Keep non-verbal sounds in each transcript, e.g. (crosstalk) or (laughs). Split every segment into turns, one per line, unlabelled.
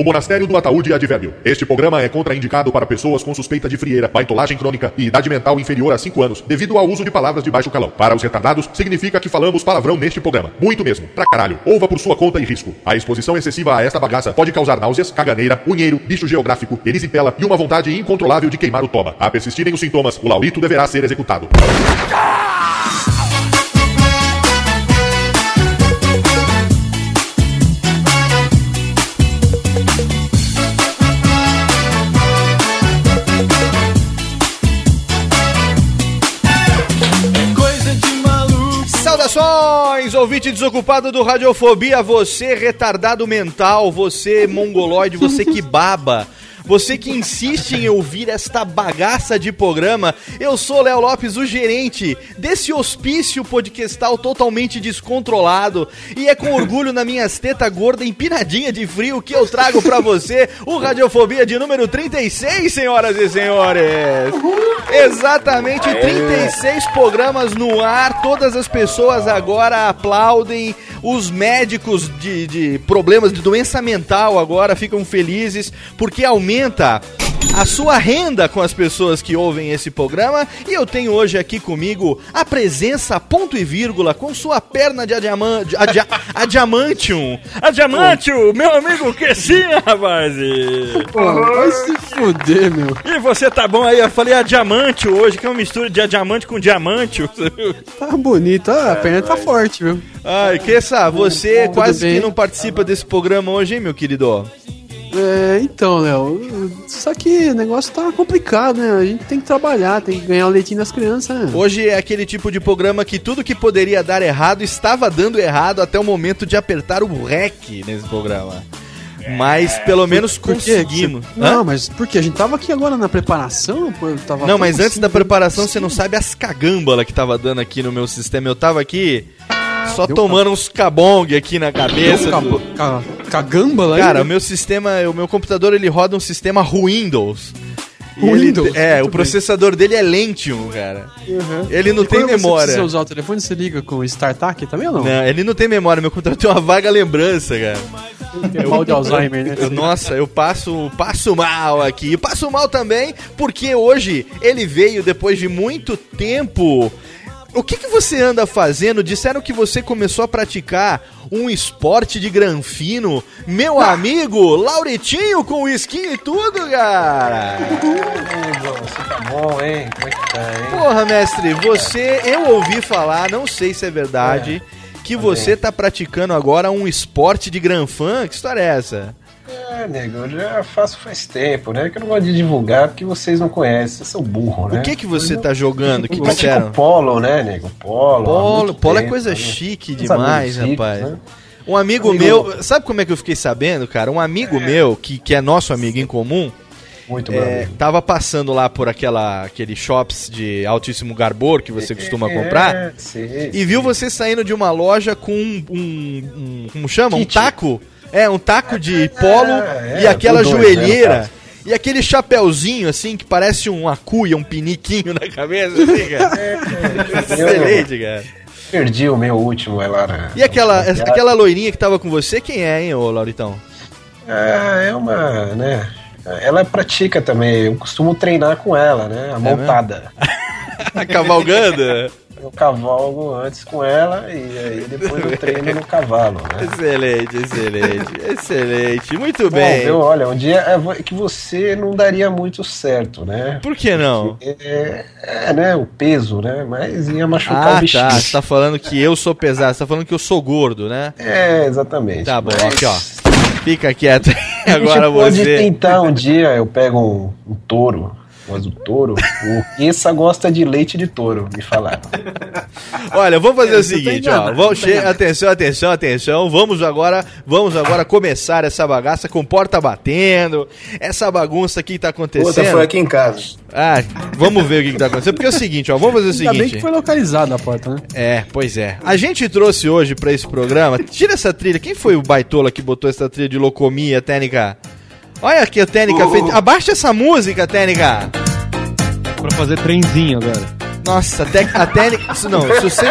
O Monastério do Ataúde Advérbio. Este programa é contraindicado para pessoas com suspeita de frieira, baitolagem crônica e idade mental inferior a 5 anos, devido ao uso de palavras de baixo calão. Para os retardados, significa que falamos palavrão neste programa. Muito mesmo. Pra caralho. Ouva por sua conta e risco. A exposição excessiva a esta bagaça pode causar náuseas, caganeira, unheiro, bicho geográfico, erisipela e uma vontade incontrolável de queimar o toba. A persistirem os sintomas, o laurito deverá ser executado.
Saudações, ouvinte desocupado do Radiofobia, você retardado mental, você mongoloide, você que baba. Você que insiste em ouvir esta bagaça de programa, eu sou Léo Lopes, o gerente desse hospício podcastal totalmente descontrolado. E é com orgulho na minhas tetas gorda empinadinha de frio que eu trago pra você o Radiofobia de número 36, senhoras e senhores. Exatamente 36 programas no ar, todas as pessoas agora aplaudem, os médicos de, de problemas de doença mental agora ficam felizes porque aumenta a sua renda com as pessoas que ouvem esse programa. E eu tenho hoje aqui comigo a presença, ponto e vírgula, com sua perna de adiama- de adia- adiamantium. Adiamantium, meu amigo que sim, rapaz.
Vai se fuder, meu.
E você tá bom aí? Eu falei adiamantio hoje, que é uma mistura de adiamante com diamantio.
Tá bonito. Ah, a perna tá forte, viu?
Ai, Kessa, você
Tudo
quase
bem?
que não participa desse programa hoje, hein, meu querido?
É, então, Léo. Só que o negócio tá complicado, né? A gente tem que trabalhar, tem que ganhar o leitinho das crianças, né?
Hoje é aquele tipo de programa que tudo que poderia dar errado estava dando errado até o momento de apertar o REC nesse programa. Mas pelo menos
Por
conseguimos.
Não, mas por quê? A gente tava aqui agora na preparação, pô, tava
Não, mas antes
assim,
da preparação
assim.
você não sabe as cagâmbalas que tava dando aqui no meu sistema. Eu tava aqui só
Deu
tomando uns cabong aqui na cabeça.
Um ca- ca- cagamba lá
Cara, o meu sistema, o meu computador ele roda um sistema Windows.
O
ele-
Windows?
é, o processador dele é Lentium, cara.
Uhum.
Ele não
E
tem
Você
memória.
precisa usar o telefone, você liga com o StarTAC também ou não?
Não, ele não tem memória, meu computador (laughs) tem uma vaga lembrança, cara.
Tem mal de Alzheimer, né?
Eu- nossa, eu passo, passo mal aqui. E passo mal também porque hoje ele veio depois de muito tempo. O que, que você anda fazendo? Disseram que você começou a praticar um esporte de granfino. Meu amigo, Lauretinho com esquinho e tudo, cara.
Você tá bom, hein? Como é que tá, hein?
Porra, mestre, você, eu ouvi falar, não sei se é verdade, que você tá praticando agora um esporte de granfã. Que história é essa?
É, nego, eu já faço faz tempo, né? Que eu não gosto de divulgar porque vocês não conhecem, vocês são burro, né?
O que que você tá jogando? Que
eu
disseram?
pratico polo, né, nego? Polo.
Polo, polo é
tempo,
coisa
né?
chique demais,
amigos
rapaz.
né?
Um amigo
Amigo-
meu, sabe como é que eu fiquei sabendo, cara? Um amigo meu, que, que é nosso amigo em comum,
Muito
É, tava passando lá por aquela, aquele shops de altíssimo garbor que você costuma comprar.
É, sim,
E viu você saindo de uma loja com um. um- um- como chama? Um
Kit.
taco? É, um taco de polo
é,
e aquela
né,
joelheira. e aquele chapéuzinho, assim, que parece uma cuia, um piniquinho na cabeça, assim, (laughs) cara. Excelente, cara.
Perdi o meu último, é lá. na-
E aquela, aquela loirinha que tava com você, quem é, hein, ô Lauritão?
Ah, é uma, né? Ela pratica também, eu costumo treinar com ela, né? A montada. (laughs)
Cavalgando? (laughs)
Eu cavalgo antes com ela e aí depois eu treino no cavalo, né?
excelente, excelente, (laughs) excelente. Muito
Bom,
bem.
viu? Olha, um dia é que você não daria muito certo, né?
Por que não?
É, é, né? O peso, né? Mas ia machucar
Ah,
o bichinho.
tá. Você tá falando que eu sou pesado, você tá falando que eu sou gordo, né?
É, exatamente.
Tá bom,
Mas
aqui, ó. Fica quieto. (laughs) Agora
pode
você.
tentar um dia, eu pego um, um touro, mas o touro, o Essa gosta de leite de touro, me falaram.
Olha, vamos fazer o
você tá
seguinte, ó. Vamos che... Atenção, atenção, atenção. Vamos agora, vamos agora começar essa bagaça com porta batendo. Essa bagunça aqui que tá acontecendo.
aqui em casa.
Ah, vamos ver o que, que tá acontecendo. Porque é o seguinte, ó. Vamos fazer o
Ainda bem
seguinte.
que foi localizada a porta, né?
É, pois é. A gente trouxe hoje pra esse programa. Tira essa trilha. Quem foi o baitola que botou essa trilha de locomia, Técnica? Olha aqui a Técnica fez. Abaixa essa música, Técnica.
Pra fazer trenzinho agora.
Nossa, até a técnica. Não, se, você-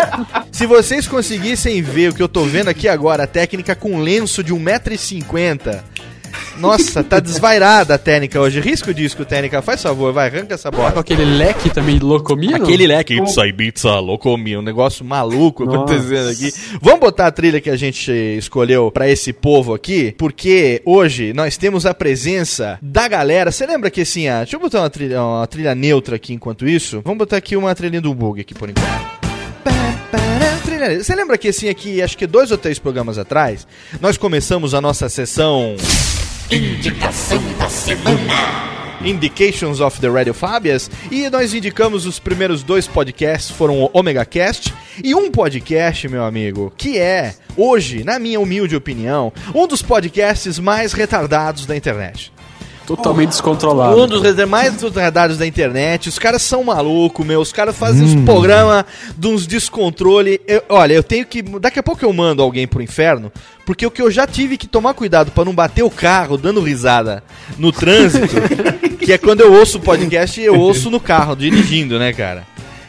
se vocês conseguissem ver o que eu tô vendo aqui agora, a técnica com lenço de 1,50m. Nossa, tá desvairada a técnica hoje. Risca o disco, técnica. Faz favor, vai, arranca essa
Com
bola.
aquele leque também locomia?
Aquele leque It's Ibiza loucomia, um negócio maluco
Nossa.
acontecendo aqui. Vamos botar a trilha que a gente escolheu pra esse povo aqui, porque hoje nós temos a presença da galera. Você lembra que assim, ah, deixa eu botar uma trilha, uma trilha neutra aqui enquanto isso. Vamos botar aqui uma trilha do bug aqui por enquanto. Você lembra que assim aqui, acho que dois ou três programas atrás, nós começamos a nossa sessão Indications of the Radio Fabias e nós indicamos os primeiros dois podcasts, foram o Omega Cast e um podcast, meu amigo, que é, hoje, na minha humilde opinião, um dos podcasts mais retardados da internet.
Totalmente descontrolado.
Um dos mais retardados da internet. Os caras são malucos, meu. Os caras fazem uns programas de uns descontrole. Eu- olha, eu tenho que. Daqui a pouco eu mando alguém pro inferno. Porque o que eu já tive que tomar cuidado pra não bater o carro dando risada no trânsito. (laughs) que é quando eu ouço o podcast eu ouço no carro, dirigindo, né, cara?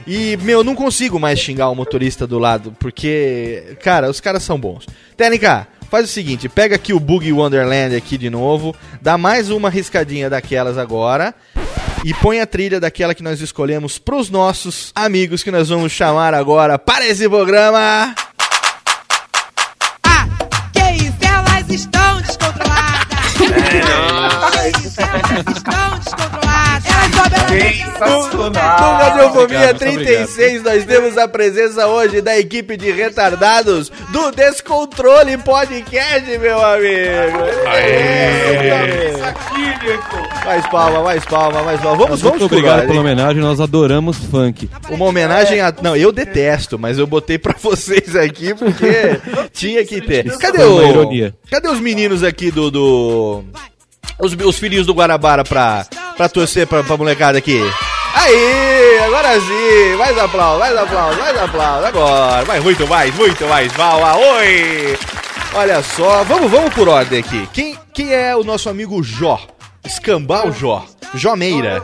E, meu, eu não consigo mais xingar o motorista do lado, porque, cara, os caras são bons. Técnica, faz o seguinte, pega aqui o Boogie Wonderland aqui de novo, dá mais uma riscadinha daquelas agora e põe a trilha daquela que nós escolhemos pros nossos amigos que nós vamos chamar agora para esse programa.
Ah, que isso? Elas estão descontroladas! Que isso? Elas estão descontroladas! Sobem
No Radiofobia 36 nós temos a presença hoje da equipe de retardados do Descontrole Podcast, meu amigo. Aê! Mais palma, mais palma, mais palma. Vamos, vamos
Muito obrigado pela homenagem, nós adoramos funk.
Uma homenagem a. Não, eu detesto, mas eu botei pra (laughs) vocês aqui porque tinha que ter. Cadê o. Cadê os meninos aqui do. do... Os, os filhinhos do Guarabara pra, pra torcer pra, pra molecada aqui? Aí, agora sim, mais aplauso, mais aplauso, mais aplauso, agora, mais, muito mais, muito mais, Val, oi! Olha só, vamos, vamos por ordem aqui. Quem, quem é o nosso amigo Jó? Escambau Jó. Jó Meira.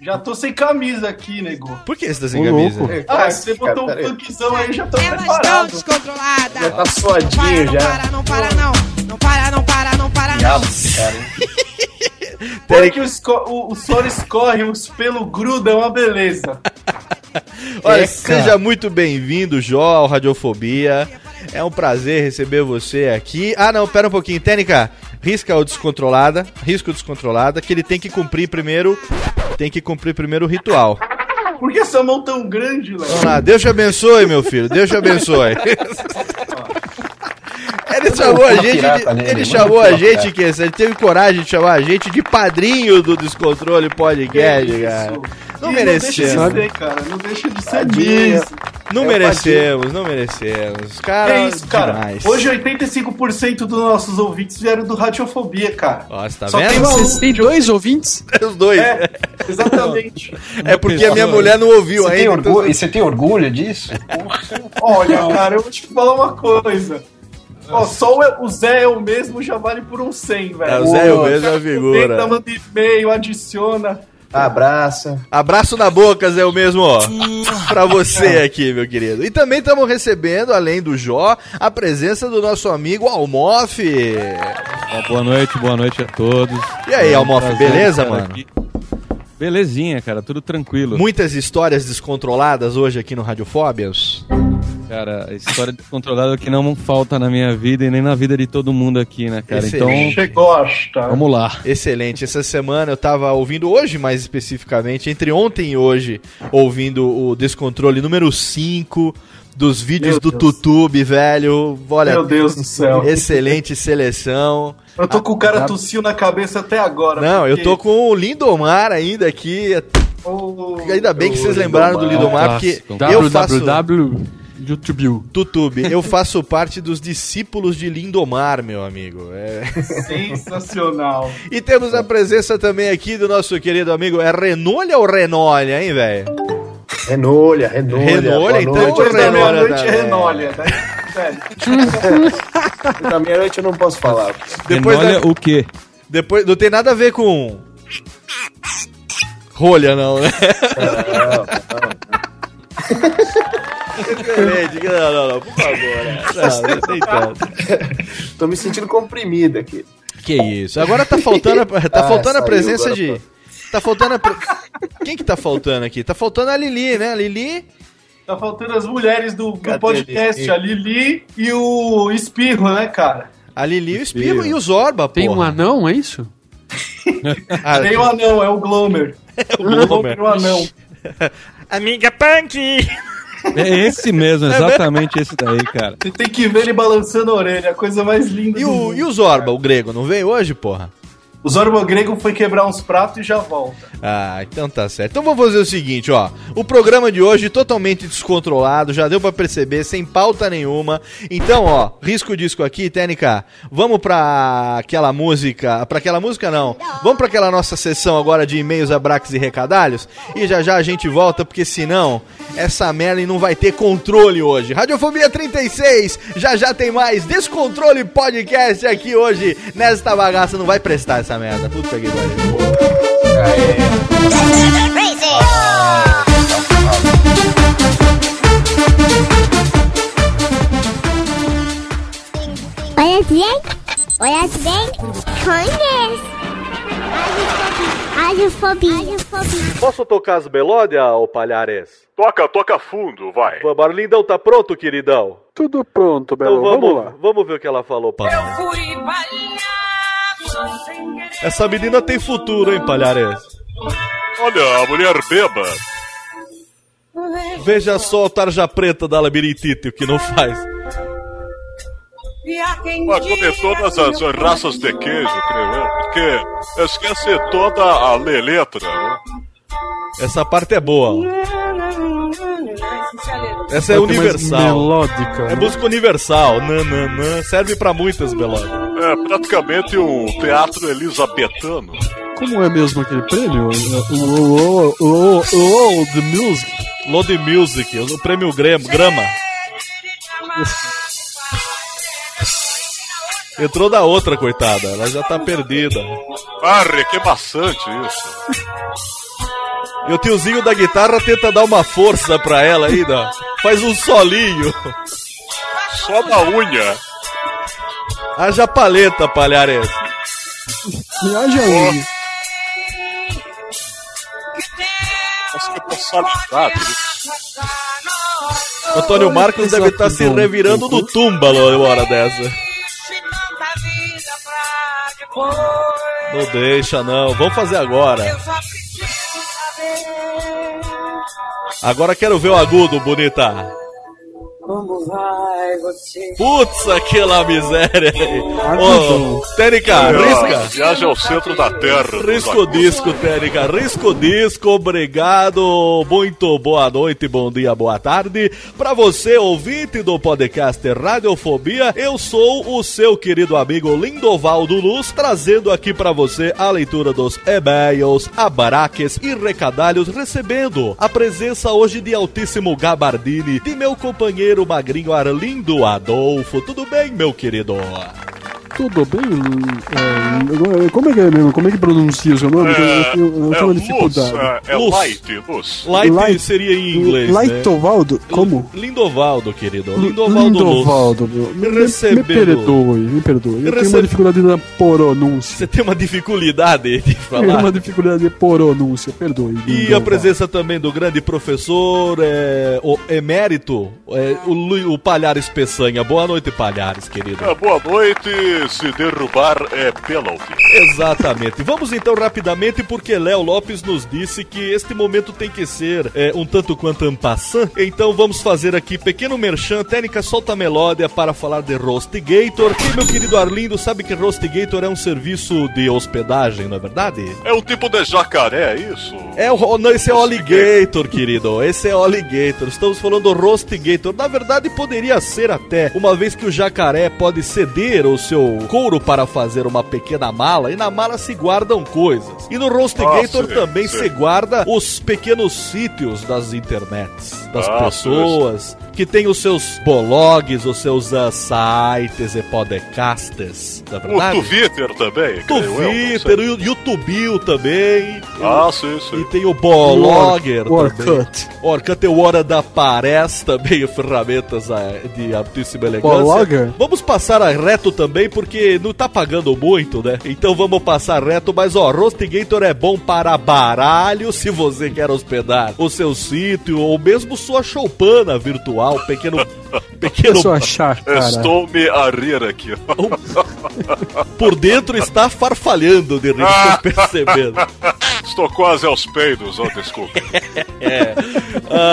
Já tô sem camisa aqui, nego.
Por que você tá sem camisa?
Ah, você
cara,
botou um
peraí.
funkzão aí, já tô
Elas estão
preparado.
descontroladas!
Já tá suadinho
não
já.
para, não para, não! Não para, não para, não para, não!
Diabo, esse cara, (laughs) hein?
Porque o, esco- o, o escorre, os pelos grudam, é uma beleza. (laughs)
Olha,
É,
seja muito bem-vindo, Jó, ao Radiofobia. É um prazer receber você aqui. Ah, não, pera um pouquinho. Tênica, risca o descontrolada. Risca o descontrolada, que ele tem que cumprir primeiro. Tem que cumprir primeiro o ritual.
Por que essa mão tão grande, Léo?
Vamos lá, Deus te abençoe, meu filho. Deus te abençoe. (laughs) Ele chamou a gente,
pirata
de, ele chamou a gente que ele teve coragem de chamar a gente de padrinho do Descontrole Podcast, cara. Não
E Não deixa de
merecemos.
ser, cara. Não deixa de ser mesmo.
Não
É,
merecemos, não merecemos. Cara,
É isso, cara.
demais.
Hoje 85% dos nossos ouvintes vieram do Radiofobia, cara.
Você tá
Só
vendo?
tem maluco.
Vocês têm dois ouvintes? (laughs)
Os dois.
É, exatamente.
É porque a minha mulher não ouviu
Você tem
ainda.
orgulho,
então-
E você tem orgulho disso?
Olha, cara, eu vou te falar uma coisa. Ó, só o- o Zé é o mesmo já vale por um 100, velho.
É, o Zé é o mesmo, é a figura.
Comenta, manda e-mail, adiciona.
Abraça.
Abraço na boca, Zé, o mesmo, ó. Pra você aqui, meu querido. E também estamos recebendo, além do Jó, a presença do nosso amigo Almof.
Boa noite, boa noite a todos.
E aí,
É um
Almof, beleza, mano?
aqui. Belezinha, cara, tudo tranquilo.
Muitas histórias descontroladas hoje aqui no Radiofóbias.
Cara, a história descontrolada que não falta na minha vida e nem na vida de todo mundo aqui, né, cara?
Excelente.
Você gosta.
Então, vamos lá.
Excelente. Essa semana eu tava ouvindo hoje, mais especificamente, entre ontem e hoje, ouvindo o Descontrole número 5 dos vídeos
Meu
do
Deus.
Tutube, velho. Olha,
Meu Deus do céu.
excelente seleção.
Eu tô com o cara tossiu na cabeça até agora.
Não, eu
porque-
tô com o Lindomar ainda aqui.
Ô,
Ainda bem que vocês lembraram do Lindomar, porque eu faço
www YouTube.
Tutube, eu faço parte dos discípulos de Lindomar, meu amigo. É.
Sensacional.
E temos a presença também aqui do nosso querido amigo, é Renolha ou Renolha, hein, velho?
Renolha, Renolha.
Renolha, então,
noite.
Renolha
meia-noite é
também.
Renolha, né? Velho.
Da meia-noite eu não posso falar.
Depois,
Olha
da-
o quê?
depois não tem nada a ver com rolha não, né? Não, não, não, por favor, né? Não, não tem (laughs) tanto.
Tô me sentindo comprimido aqui.
Que isso? Agora tá faltando, a- (laughs) tá
Ah,
faltando a presença de Tá faltando a pre- Quem que tá faltando aqui? Tá faltando a Lili, né? A Lili
Tá faltando as mulheres do, do podcast,
a
Lili e o Espirro, né, cara?
A Lili, o Espirro e o Zorba,
Tem um anão, é isso? (laughs)
Ah,
Tem o anão, é o Glomer.
o Glomer.
Glomer, o anão.
Amiga Punk!
É esse (laughs) mesmo, exatamente esse daí, cara.
Você tem que ver ele balançando a orelha, a coisa mais linda
E
do
o,
mundo.
e o Zorba, o grego, não veio hoje, porra?
O Zorba Grego foi quebrar uns pratos e já volta.
Ah, então tá certo. Então vamos fazer o seguinte, ó. O programa de hoje totalmente descontrolado, já deu pra perceber, sem pauta nenhuma. Então, ó, risco o disco aqui, Técnica. Vamos pra aquela música, pra aquela música não. Vamos pra aquela nossa sessão agora de e-mails, abraques e recadalhos e já já a gente volta, porque senão essa merda não vai ter controle hoje. Radiofobia 36, já já tem mais Descontrole Podcast aqui hoje. Nesta bagaça não vai prestar essa merda. Puta que pariu.
Olha bem, olha bem, conhece. Radiofobia.
Posso tocar as melódias, ô Palhares?
Toca, toca fundo, vai.
O Barlindão tá pronto, queridão?
Tudo pronto,
Então vamos, vamos ver o que ela falou, Palhares.
Fui palhaço sem querer.
Essa menina tem futuro, hein, Palhares?
Olha, a mulher beba.
Veja só o tarja preta da labirintite, o que não faz.
Mas comer todas as raças de queijo, creio eu. Porque esquece toda a le- letra, né?
Essa parte é boa. Essa é universal.
melódica,
É
né?
música universal. Nananã. Serve pra muitas melódias.
É praticamente um teatro elisabetano.
Como é mesmo aquele prêmio? O, o, o, o, o, o The Music.
Load Music, o prêmio Gram- Grama. Entrou da outra, coitada. Ela já tá perdida.
Arre, que bastante isso.
E o tiozinho da guitarra tenta dar uma força pra ela ainda. Faz um solinho.
Só na unha.
Haja paleta, palhares.
Viaja aí.
Nossa, que personalidade.
O Antônio Marcos deve estar se revirando no túmbalo uma hora dessa. Não deixa, não. Vamos fazer agora. Agora quero ver o agudo, bonita.
Como vai você?
Putz, aquela miséria aí. Ô, Tênica, risca.
Viagem ao centro da Terra.
Risco o disco, Tênica. Risco o disco, obrigado. Muito boa noite, bom dia, boa tarde. Pra você, ouvinte do podcast Radiofobia, eu sou o seu querido amigo Lindovaldo Luz, trazendo aqui pra você a leitura dos e-mails, abaraques e recadalhos, recebendo a presença hoje de altíssimo gabardine de meu companheiro magrinho Arlindo Adolfo. Tudo bem, meu querido?
Tudo bem? É, como é que é mesmo? Como é que pronuncia o seu nome? eu, eu, tenho- eu
é
tenho uma
Luz,
dificuldade.
é, é
Luz.
Light, Luz.
Light,
Light-
seria em inglês, né?
Laitovaldo? Como?
Lindovaldo, querido. Lindovaldo,
Lindovaldo,
Luz.
meu. Me, me,
Recebendo-
me perdoe, me perdoe. Eu tenho uma dificuldade na pronúncia.
Você tem uma dificuldade de (laughs)
Tenho uma
falar.
dificuldade de pronúncia, perdoe.
E a presença também do grande professor, é, o emérito, é, o, o Palhares Peçanha. Boa noite, Palhares, querido.
É, boa noite, se derrubar é penalty.
Exatamente. Vamos então rapidamente, porque Léo Lopes nos disse que este momento tem que ser é, um tanto quanto ampassant. Então vamos fazer aqui pequeno merchan, técnica solta a melódia para falar de Rostigator. E meu querido Arlindo sabe que Rostigator é um serviço de hospedagem, não é verdade?
É um tipo de jacaré, é isso?
É o, não, esse é o Alligator, querido. Esse é o Alligator. Estamos falando do Rostigator. Na verdade, poderia ser até, uma vez que o jacaré pode ceder o seu couro para fazer uma pequena mala, e na mala se guardam coisas. E no Rostigator
Ah, sim,
também
sim.
se guarda os pequenos sítios das internets, das
Ah,
pessoas, que tem os seus blogs, os seus ah, sites e podcasts,
O
verdade?
Twitter também.
Twitter, o YouTube também.
Ah, sim, sim.
E tem o Blogger
O Orkut.
também. O Orkut tem o Hora da Parece também, (laughs) ferramentas ah, de altíssima elegância.
Blogger?
Vamos passar a reto também, porque não tá pagando muito, né? Então vamos passar reto, mas ó, Rostigator é bom para baralho, se você quer hospedar o seu sítio, ou mesmo sua choupana virtual, pequeno... (laughs) pequeno
eu achar, cara.
Estou me a rir aqui. (laughs)
por dentro está farfalhando de rir,
Ah.
tô percebendo. (laughs)
Estou quase aos peidos, oh, desculpa.
É.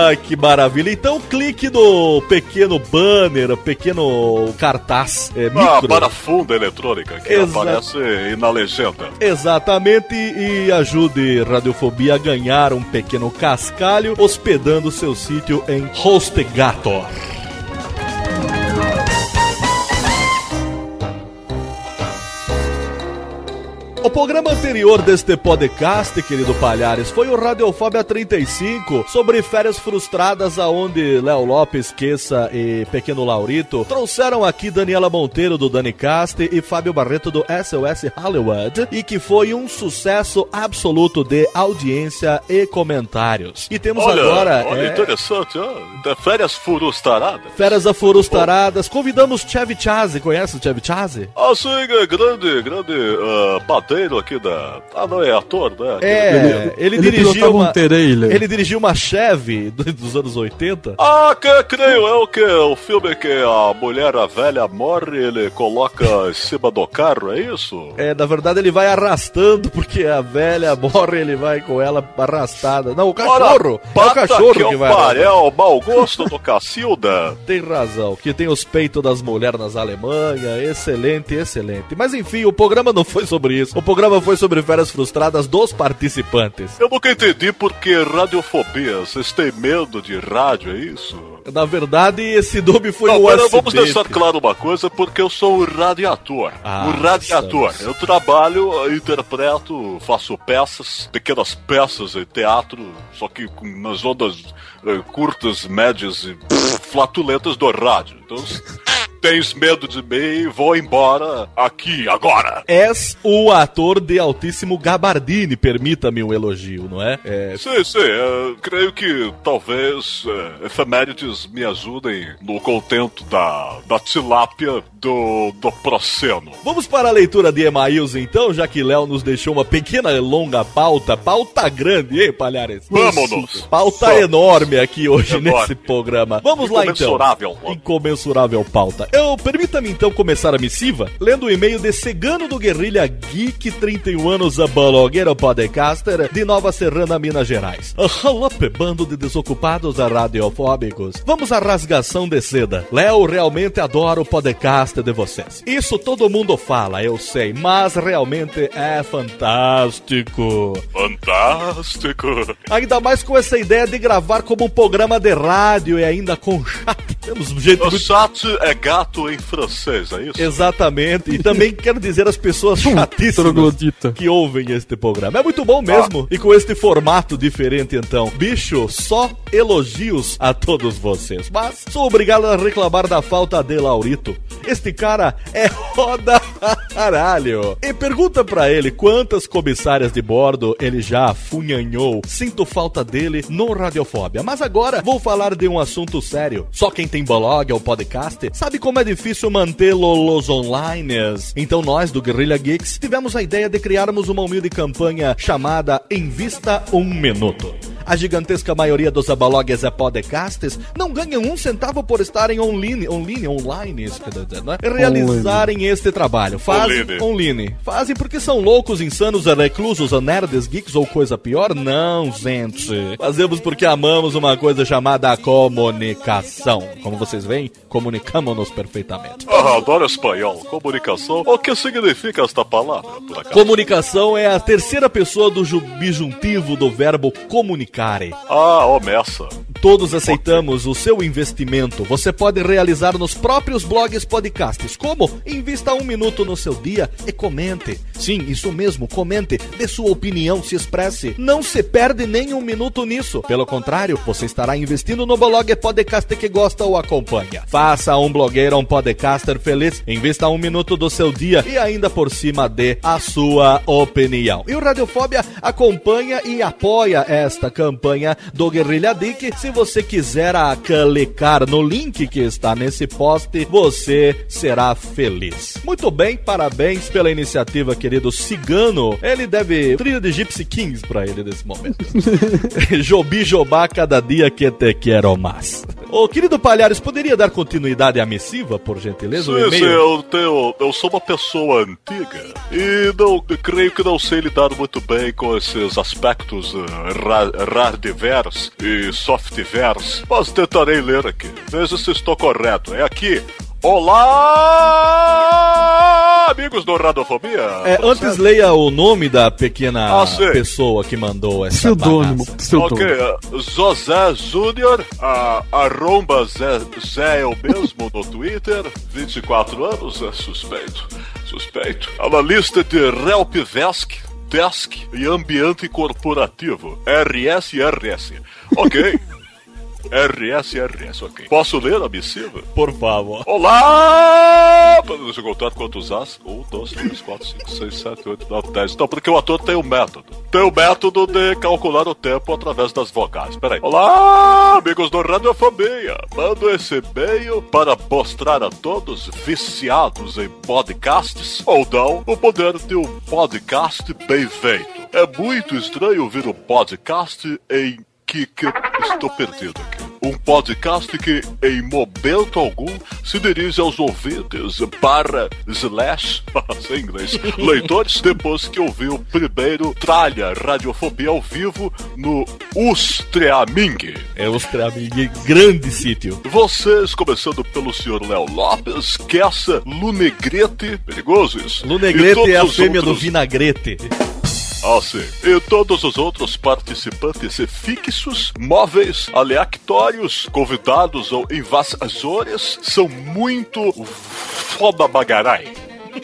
Ai, que maravilha. Então clique no pequeno banner, pequeno cartaz é,
Ah,
micro.
para funda eletrônica, que
Exato.
aparece aí na legenda.
Exatamente, e ajude Radiofobia a ganhar um pequeno cascalho hospedando seu sítio em Hostegator. O programa anterior deste podcast, querido Palhares, foi o Radiofobia 35, sobre férias frustradas, aonde Léo Lopes, Queça e Pequeno Laurito trouxeram aqui Daniela Monteiro do Danicast e Fábio Barreto do SOS Hollywood, e que foi um sucesso absoluto de audiência e comentários. E temos
olha,
agora
olha,
é,
interessante, ó, férias furustaradas.
Férias Afurustaradas. Convidamos Chevy Chazi, conhece o Chevy Chazi?
Ah, sim, é grande, grande ah, padeiro aqui da... Ah, não, é ator, né?
É, ele,
ele
dirigiu
pilotava um
uma.
trailer.
Ele dirigiu uma Chevy do- dos anos 80.
Ah, que creio eu que o filme que a mulher, a velha, morre, ele coloca em cima do carro, é isso?
É, na verdade ele vai arrastando, porque a velha morre, ele vai com ela arrastada. Não, o cachorro! É o cachorro
que
que
o
vai arrastar.
pariu, o mau gosto do Cacilda. (laughs)
Tem razão, que tem os peitos das mulheres nas Alemanha, excelente, excelente. Mas enfim, o programa não foi sobre isso. O programa foi sobre férias frustradas dos participantes.
Eu nunca entendi por que radiofobia. Vocês têm medo de rádio, é isso?
Na verdade, esse nome foi
Não,
um
pera,
acidente.
vamos deixar claro uma coisa, porque eu sou um radiator.
Ah,
um radiator. Eu trabalho, interpreto, faço peças, pequenas peças em teatro, só que com nas ondas eh, curtas, médias e pff, (laughs) flatulentas do rádio. Então, tens medo de mim, vou embora aqui, agora.
És o ator de altíssimo gabardine, permita-me um elogio, não é? É,
Sim, sim, eh, creio que talvez eh, efemérides me ajudem no contento da, da tilápia do, do proceno.
Vamos para a leitura de e-mails então, já que Léo nos deixou uma pequena e longa pauta. Pauta grande, hein, Palhares?
Vamos!
Pauta
Vamos.
enorme aqui hoje
Enorme.
nesse programa. Vamos lá então.
Incomensurável.
Incomensurável pauta. Eu permita-me então começar a missiva lendo o e-mail de Cegano do Guerrilha Geek, 31 anos, a blogueiro podcaster de Nova Serrana, Minas Gerais. Jalop, bando de desocupados radiofóbicos. Vamos à rasgação de seda. Léo realmente adora o podcast de vocês. Isso todo mundo fala, eu sei, mas realmente é fantástico.
Fantástico.
Ainda mais com essa ideia de gravar como um programa de rádio e ainda com chat. Temos um jeito
O
muito
chat é gato em francês, é isso?
Exatamente. E também quero dizer as pessoas chatíssimas que ouvem este programa. É muito bom mesmo. E com este formato diferente, então. Bicho, só elogios a todos vocês. Mas sou obrigado a reclamar da falta de Laurito. Este cara é roda caralho. E pergunta pra ele quantas comissárias de bordo ele já afunhanhou. Sinto falta dele no Radiofóbia. Mas agora vou falar de um assunto sério. Só quem tem blog ou podcast sabe como é difícil mantê-los online. Então nós do Guerrilla Geeks tivemos a ideia de criarmos uma humilde campanha chamada Invista um Minuto. A gigantesca maioria dos abalogues e podcasts não ganham um centavo por estarem online, online, online, isso quer dizer, né? realizarem este trabalho. Fazem
Online.
online. Fazem porque são loucos, insanos, reclusos, nerds, geeks ou coisa pior? Não, gente. Fazemos porque amamos uma coisa chamada comunicação. Como vocês veem, comunicamos-nos perfeitamente.
Ah, adoro espanhol. Comunicação. O que significa esta palavra?
Comunicação é a terceira pessoa do ju- bijuntivo do verbo comunicare.
Ah, omessa.
Todos aceitamos o seu investimento. Você pode realizar nos próprios blogs podcasts. Como? Invista um minuto no seu dia e comente. Sim, isso mesmo, comente. Dê sua opinião, se expresse. Não se perde nem um minuto nisso. Pelo contrário, você estará investindo no blog podcast que gosta ou acompanha. Faça um blogueiro, um podcaster feliz. Invista um minuto do seu dia e ainda por cima dê a sua opinião. E o Radiofobia acompanha e apoia esta campanha do Guerrilha Dick. Se você quiser clicar no link que está nesse post, você será feliz. Muito bem, parabéns pela iniciativa, querido Cigano. Ele deve trilha de Gypsy Kings pra ele nesse momento. (laughs) Jobi Jobá cada dia que te quero mais. Ô, querido Palhares, poderia dar continuidade à missiva, por gentileza?
Sim, sim, eu tenho. Eu sou uma pessoa antiga e não creio que não sei lidar muito bem com esses aspectos uh, ra hardwares e softwares, mas tentarei ler aqui. Veja se estou correto. É aqui. Olá, amigos do Radofobia.
É, antes leia o nome da pequena
Ah,
pessoa que mandou essa
Pseudônimo,
bagaça.
Ok, uh, José Júnior, a arromba Zé, Zé é o mesmo no Twitter, 24 anos, é suspeito, suspeito. Analista de Helpdesk, Desk e Ambiente Corporativo, RS e RS. Ok. (laughs) RS RS, ok. Posso ler a missiva?
Por favor.
Olá! Podemos contar quantos as? 1, 2, 3, 4, 5, 6, 7, 8, 9, 10. Não, porque o ator tem um método. Tem o método de calcular o tempo através das vogais. Peraí. Olá, amigos do Radiofobia. Mando esse e-mail para mostrar a todos viciados em podcasts ou não o poder de um podcast bem feito. É muito estranho ouvir um podcast em que, que estou perdido aqui. Um podcast que, em momento algum, se dirige aos ouvintes barra slash, (laughs) sem inglês, leitores, depois que ouviu o primeiro tralha radiofobia ao vivo no Ustreaming.
É o Straming, grande sítio.
Vocês, começando pelo senhor Léo Lopes, Kessa, Lunegrete, perigoso isso.
Lunegrete é a fêmea do
outros-
vinagrete.
Ah, sim. E todos os outros participantes fixos, móveis, aleatórios, convidados ou invasores são muito foda bagarai.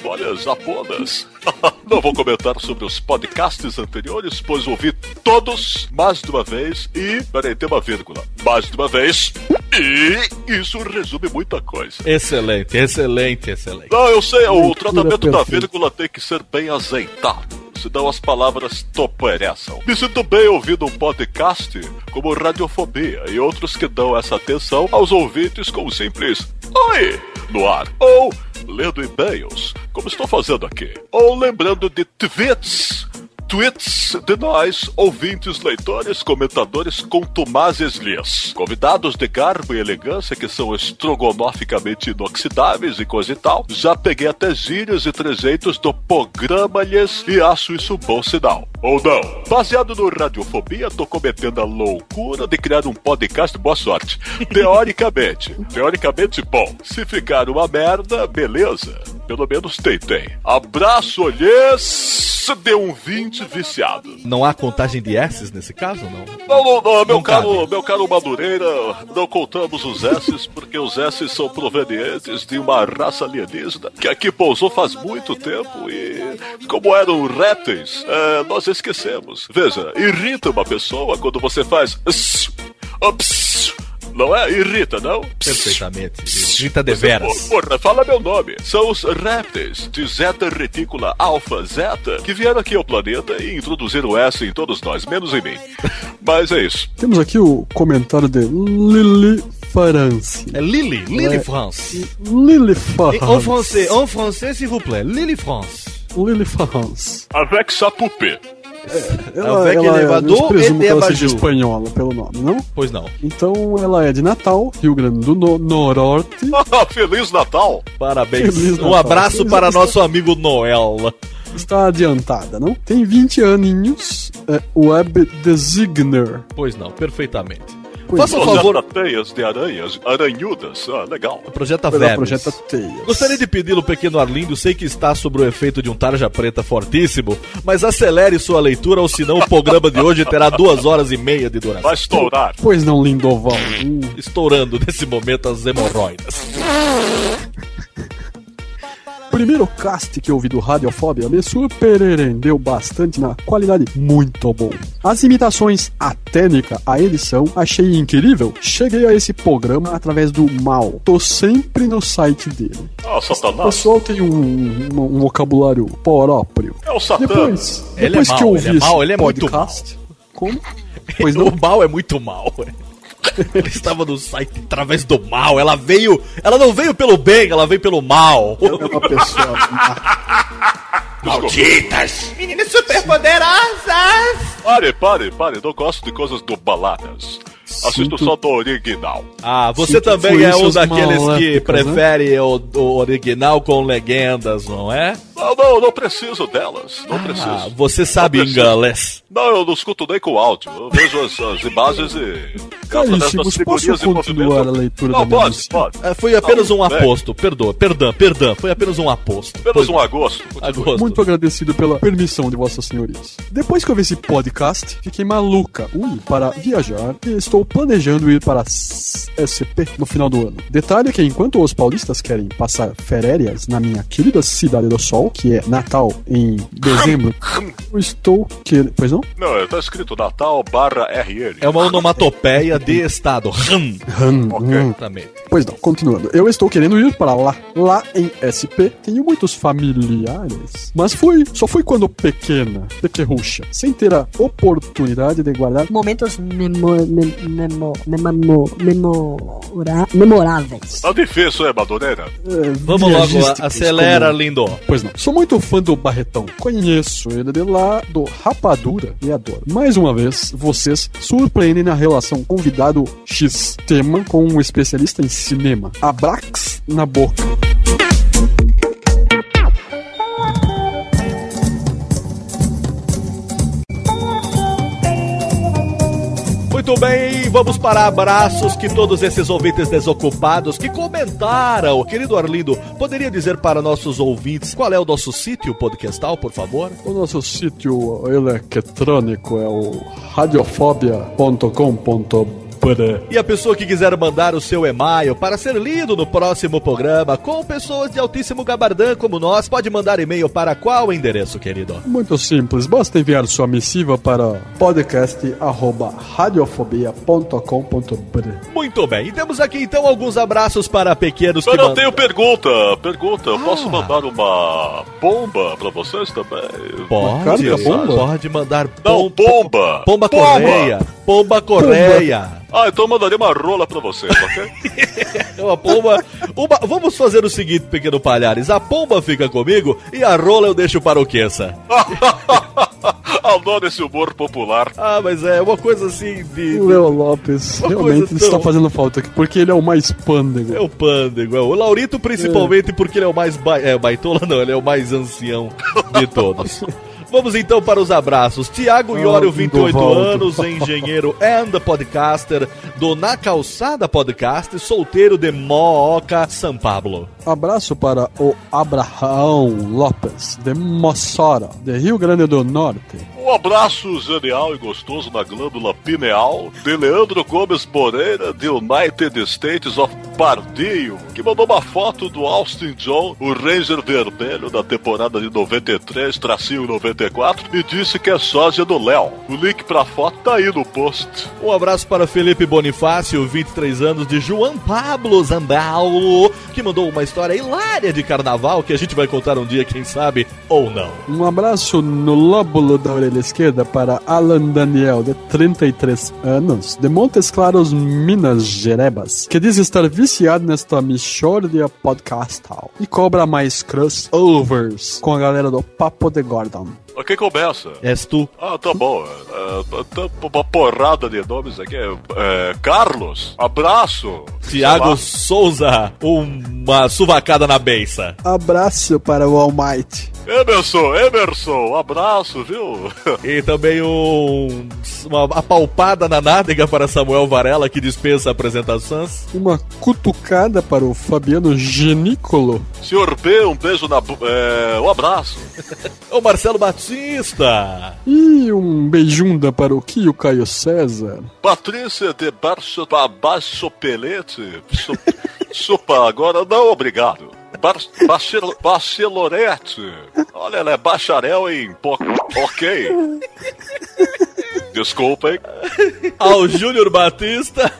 Olha, japonas. (laughs) Não vou comentar sobre os podcasts anteriores, pois ouvi todos mais de uma vez e. Peraí, tem uma vírgula. Mais de uma vez. E isso resume muita coisa.
Excelente, excelente, excelente.
Não, eu sei, o tratamento da vírgula tem que ser bem azeitado. Senão as palavras topereçam. Me sinto bem ouvindo um podcast como Radiofobia e outros que dão essa atenção aos ouvintes com um simples Oi! no ar. Ou lendo e-mails, como estou fazendo aqui. Ou lembrando de tweets tweets de nós, ouvintes, leitores, comentadores contumazes lhes. Convidados de garbo e elegância que são estrogonoficamente inoxidáveis e coisa e tal. Já peguei até gírias e trejeitos do programa lhes e acho isso um bom sinal. Ou não? Baseado no Radiofobia, tô cometendo a loucura de criar um podcast boa sorte. (laughs) Teoricamente. Teoricamente, bom. Se ficar uma merda, beleza. Pelo menos tentei. Abraço, olhês de um 20 viciado.
Não há contagem de S's nesse caso, não?
Não, não, não, meu,
Não
caro, meu caro Madureira, não contamos os S's porque os S's são provenientes de uma raça alienígena que aqui pousou faz muito tempo e, como eram répteis, é, nós esquecemos. Veja, irrita uma pessoa quando você faz. "ups", Não é? Irrita, não?
Perfeitamente. Irrita deveras.
Pô, Porra, fala meu nome. São os répteis de Zeta Retícula Alpha Zeta que vieram aqui ao planeta e introduziram S em todos nós, menos em mim. (laughs) Mas é isso.
Temos aqui o comentário de Lili France.
É Lily, Lily
É.
France.
Lili France.
En français, en français, s'il vous plaît. Lily France.
Lili France.
Avec sa poupée.
Ela,
Avec
ela
elevador
eu presumo
e
que ela seja
debaju.
espanhola, pelo nome, não?
Pois não.
Então ela é de Natal, Rio Grande do no Norte. (laughs)
Feliz Natal!
Parabéns.
Feliz
um
Natal.
abraço
Feliz
para
Natal.
nosso amigo Noel.
Está adiantada, não? Tem 20 aninhos, é web designer.
Pois não, perfeitamente. Faça um
Projeta
favor,
teias de aranhas, aranhudas. Ah, legal.
projeta
é,
Vermes.
projeta teias.
Gostaria de pedi-lo, pequeno Arlindo, sei que está sob o efeito de um tarja preta fortíssimo, mas acelere sua leitura, ou senão o programa de hoje terá duas horas e meia de duração.
Vai estourar.
Pois não, Lindoval. Hum.
Estourando nesse momento as hemorroidas. (laughs)
Primeiro cast que eu ouvi do Radiofobia me surpreendeu bastante na qualidade muito boa. As imitações, a técnica, a edição, achei incrível. Cheguei a esse programa através do mal. Tô sempre no site dele.
Ah,
O
Satanás.
pessoal tem um, um- um vocabulário próprio.
É o Satã.
Depois,
Ele é
depois que
mau,
eu ouvi
ele é
esse
ele é muito
podcast... Como? (laughs) Pois não?
O mal é muito mal. Ele estava no site através do mal. Ela veio. Ela não veio pelo bem, ela veio pelo mal.
É uma pessoa... (laughs)
Malditas!
Meninas superpoderosas!
Pare, pare, pare. Não gosto de coisas dubaladas. Assisto só do original.
Ah, você
Sinto
também é um daqueles que
né?
prefere o, o original com legendas, não é?
Não, não, não preciso delas. Não
Ah,
preciso.
você sabe inglês.
Não, eu não escuto nem com áudio. Eu vejo as, as imagens e.
Caríssimos, posso continuar a leitura
Não,
da minha
pode, pode.
É, Foi apenas
Não,
um
bem.
aposto. Perdoa, perdão, perdão. Foi apenas um aposto.
Apenas um agosto.
agosto.
Muito agradecido pela permissão de vossas senhorias. Depois que eu vi esse podcast, fiquei maluca ui, para viajar e estou planejando ir para SP no final do ano. Detalhe que enquanto os paulistas querem passar férias na minha querida cidade do sol, que é Natal em dezembro, (laughs) eu estou querendo... Pois não?
Não, tá escrito Natal barra RL.
É uma onomatopeia de estado. Ram.
Hum, hum.
Exatamente.
Pois não, continuando. Eu estou querendo ir para lá. Lá em SP tenho muitos familiares. Mas fui, só fui quando pequena, pequerrucha, sem ter a oportunidade de guardar
Momentos memo, mem- memo, memo, memora, memoráveis.
Tá difícil, é, Madureira?
eh,
Vamos logo, acelera,
como-
lindo.
Pois não. Sou muito fã do Barretão. Conheço ele de lá do Rapadura e adoro. Mais uma vez, vocês surpreendem na relação convidado X tema com um especialista em cinema. Abrax na boca.
Muito bem, vamos para abraços que todos esses ouvintes desocupados que comentaram. Querido Arlindo, poderia dizer para nossos ouvintes qual é o nosso sítio podcastal, por favor?
O nosso sítio eletrônico é o radiofobia.com.br.
E a pessoa que quiser mandar o seu e-mail para ser lido no próximo programa com pessoas de altíssimo gabardão como nós, pode mandar e-mail para qual endereço, querido?
Muito simples, basta enviar sua missiva para podcast@radiofobia.com.br.
Muito bem, e temos aqui então alguns abraços para pequenos que
Mas eu
mandam-
tenho pergunta. Pergunta, eu
Ah.
posso mandar uma bomba pra vocês também?
Pode,
bomba?
pode mandar
Não, bomba!
pomba correia, pomba correia.
Ah, então eu mandaria uma rola pra vocês, (laughs) ok?
Uma pomba. uma- vamos fazer o seguinte, pequeno palhares. A pomba fica comigo e a rola eu deixo para o Queça. (laughs)
Adoro esse humor popular.
Ah, mas é uma coisa assim de.
O Léo Lopes,
Uma
realmente,
tão-
está fazendo falta aqui, porque ele é o mais pândego.
É o pândego. é. O Laurito, principalmente, porque ele é o mais ba... é, baitola, não, ele é o mais ancião de todos. (laughs) Vamos então para os abraços. Tiago
Ah,
Iório, 28
Dovaldo.
anos, engenheiro and podcaster do Na Calçada Podcast, solteiro de Mooca, São Paulo.
Abraço para o Abraão Lopes, de Mossora, de Rio Grande do Norte.
Um abraço genial e gostoso na glândula pineal de Leandro Gomes Moreira, de United States of Pardinho, que mandou uma foto do Austin John, o Ranger Vermelho da temporada de 93, tracinho 94, e disse que é sósia do Léo. O link pra foto tá aí no post.
Um abraço para Felipe Bonifácio, 23 anos, de João Pablo Zambalo, que mandou uma história hilária de carnaval que a gente vai contar um dia, quem sabe, ou não.
Um abraço no lóbulo da orelha esquerda para Alan Daniel, de 33 anos, de Montes Claros, Minas Gerebas, que diz estar viciado nesta Michordia Podcastal e cobra mais crossovers com a galera do Papo de Gordon.
Quem começa?
És tu.
Ah, tá bom. É, tá uma porrada de nomes aqui. É, é, Carlos, abraço.
Tiago. Souza, uma suvacada na beiça.
Abraço para o All Might.
Emerson, Emerson, abraço, viu?
E também um, uma apalpada na nádega para Samuel Varela, que dispensa apresentações.
Uma cutucada para o Fabiano Genícolo.
Senhor B, um beijo na. É, um abraço. (laughs)
O Marcelo
E um beijunda para o Kio Caio César.
Patrícia de Baixo, ba- baixo Pelete. Su- (laughs) Supa, agora não, obrigado. Bar, bachel, bachelorette. Olha, ela é bacharel em. Ok. Desculpem.
Ao Júnior Batista.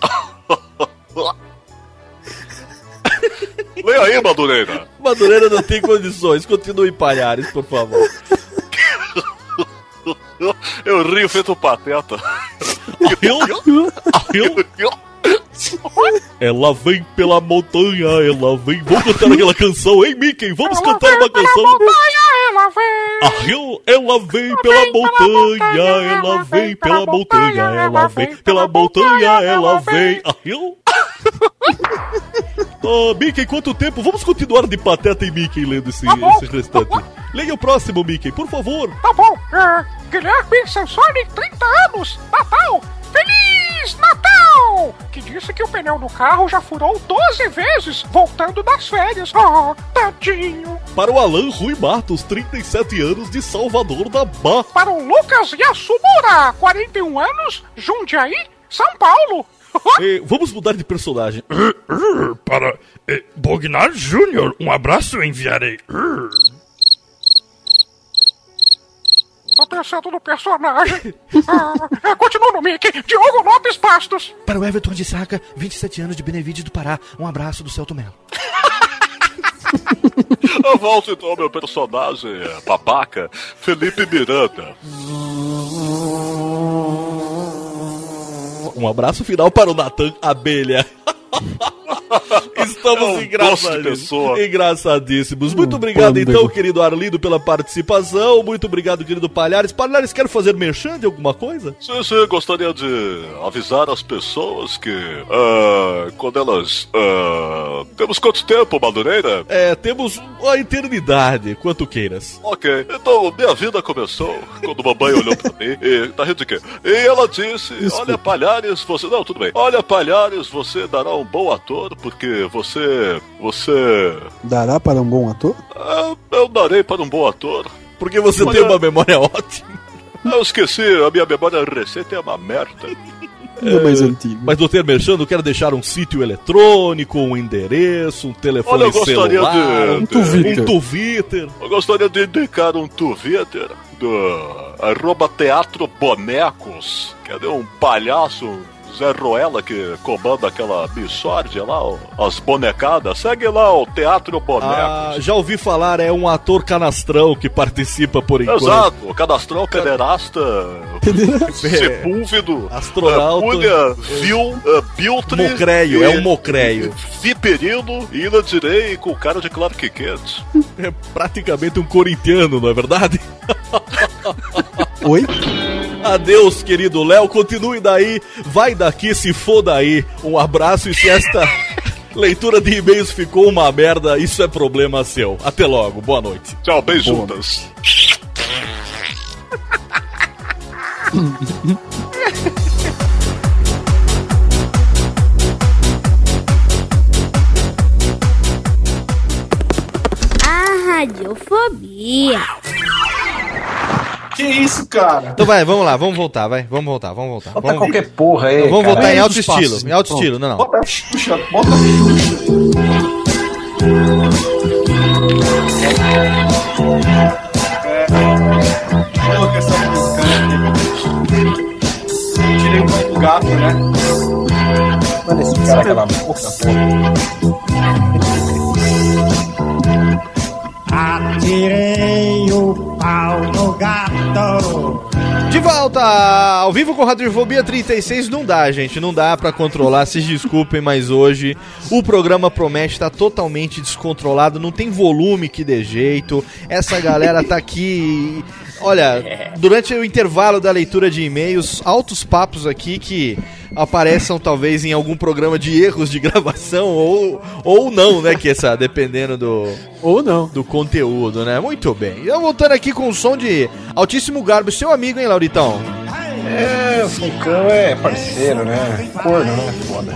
(laughs)
Leia aí, Madureira.
Madureira não tem condições. Continue, Palhares, por favor.
Eu rio feito pateta.
Ela vem pela montanha, ela vem. Vamos cantar aquela canção, hein, Mickey? Vamos cantar uma canção.
ela vem.
A Rio, ela vem pela montanha, ela vem pela montanha, ela vem pela montanha, ela vem. A Rio? (laughs) Oh, Mickey, quanto tempo? Vamos continuar de Pateta e Mickey lendo esse, esse restante. Leia o próximo, Mickey, por favor.
Tá bom. É, Guilherme Sansoni, 30 anos, Natal. Feliz Natal! Que disse que o pneu do carro já furou 12 vezes voltando das férias. Ah, tadinho.
Para o Alan Rui Matos, 37 anos, de Salvador da Barra.
Para o Lucas Yasumura, 41 anos, Jundiaí, São Paulo. (laughs)
Eh, vamos mudar de personagem. (laughs)
Para eh, Bognar Júnior, um abraço enviarei. (laughs)
Tô pensando no personagem. Ah, continua no Mickey. Diogo Lopes Bastos.
Para o Everton de Saca, 27 anos de Benevídeo do Pará. Um abraço do Celto Melo.
Eu volto então ao meu personagem babaca, Felipe Miranda.
Um abraço final para o Natan Abelha. (laughs) (laughs) Estamos
É um
engraçadíssimos. engraçadíssimos. Muito obrigado,
pândego.
então, querido Arlindo, pela participação. Muito obrigado, querido Palhares. Palhares, quer fazer merchan de alguma coisa?
Sim, sim, gostaria de avisar as pessoas que ah, quando elas. ah, temos quanto tempo, Madureira?
É, temos a eternidade, quanto queiras.
Ok, então minha vida começou quando mamãe olhou pra mim e tá rindo de quê? E ela disse: Olha, Palhares, você. Não, tudo bem. Olha, Palhares, você dará um bom ator porque você. Você.
Dará para um bom ator?
Ah, eu darei para um bom ator.
Porque você
Olha-
tem uma memória ótima.
Eu esqueci, a minha memória recente é uma merda.
É mais antigo.
Mas, doutor Merchan, não quer deixar um sítio eletrônico, um endereço, um telefone
Olha, eu gostaria
celular,
de-
um
de-
Twitter. Um Twitter.
Eu gostaria de indicar um Twitter do arroba Teatro Bonecos, que é um palhaço Zé Roela que comanda aquela missórdia lá, ó, as bonecadas. Segue lá o Teatro Bonecos.
Ah, já ouvi falar, é um ator canastrão que participa por enquanto.
Exato, o cadastrão pederasta? (laughs) Sepúlvido,
Astronauta.
Pulha, Vil, uh, Biltre.
Mocreio, é um mocreio.
Viperino ainda direi com cara de Clark Kent.
É praticamente um corintiano, não é verdade? (laughs)
Oi?
Adeus, querido Léo. Continue daí. Vai daqui, se for daí. Um abraço e se esta (laughs) leitura de e-mails ficou uma merda, isso é problema seu. Até logo. Boa noite.
Tchau, beijundas. (laughs)
A radiofobia.
Que isso, cara?
Então vai, vamos lá, vamos voltar, vai. Vamos voltar, vamos voltar.
Bota
vamos...
qualquer porra aí.
Não, vamos
cara.
voltar em alto
passos,
estilo. Em alto
pronto.
estilo, não, não.
Bota a Xuxa, bota a Xuxa.
Ao vivo com Radiofobia 36 não dá, gente, não dá pra controlar, se desculpem, mas hoje o programa promete estar totalmente descontrolado, não tem volume que dê jeito. Essa galera tá aqui, olha, durante o intervalo da leitura de e-mails, altos papos aqui que apareçam talvez em algum programa de erros de gravação ou ou não, né, que essa dependendo do
Ou não.
do conteúdo, né? Muito bem. Eu voltando aqui com o som de altíssimo garbo, seu amigo, hein, Lauritão?
É, o Falcão é parceiro, né? Corno, né? Foda.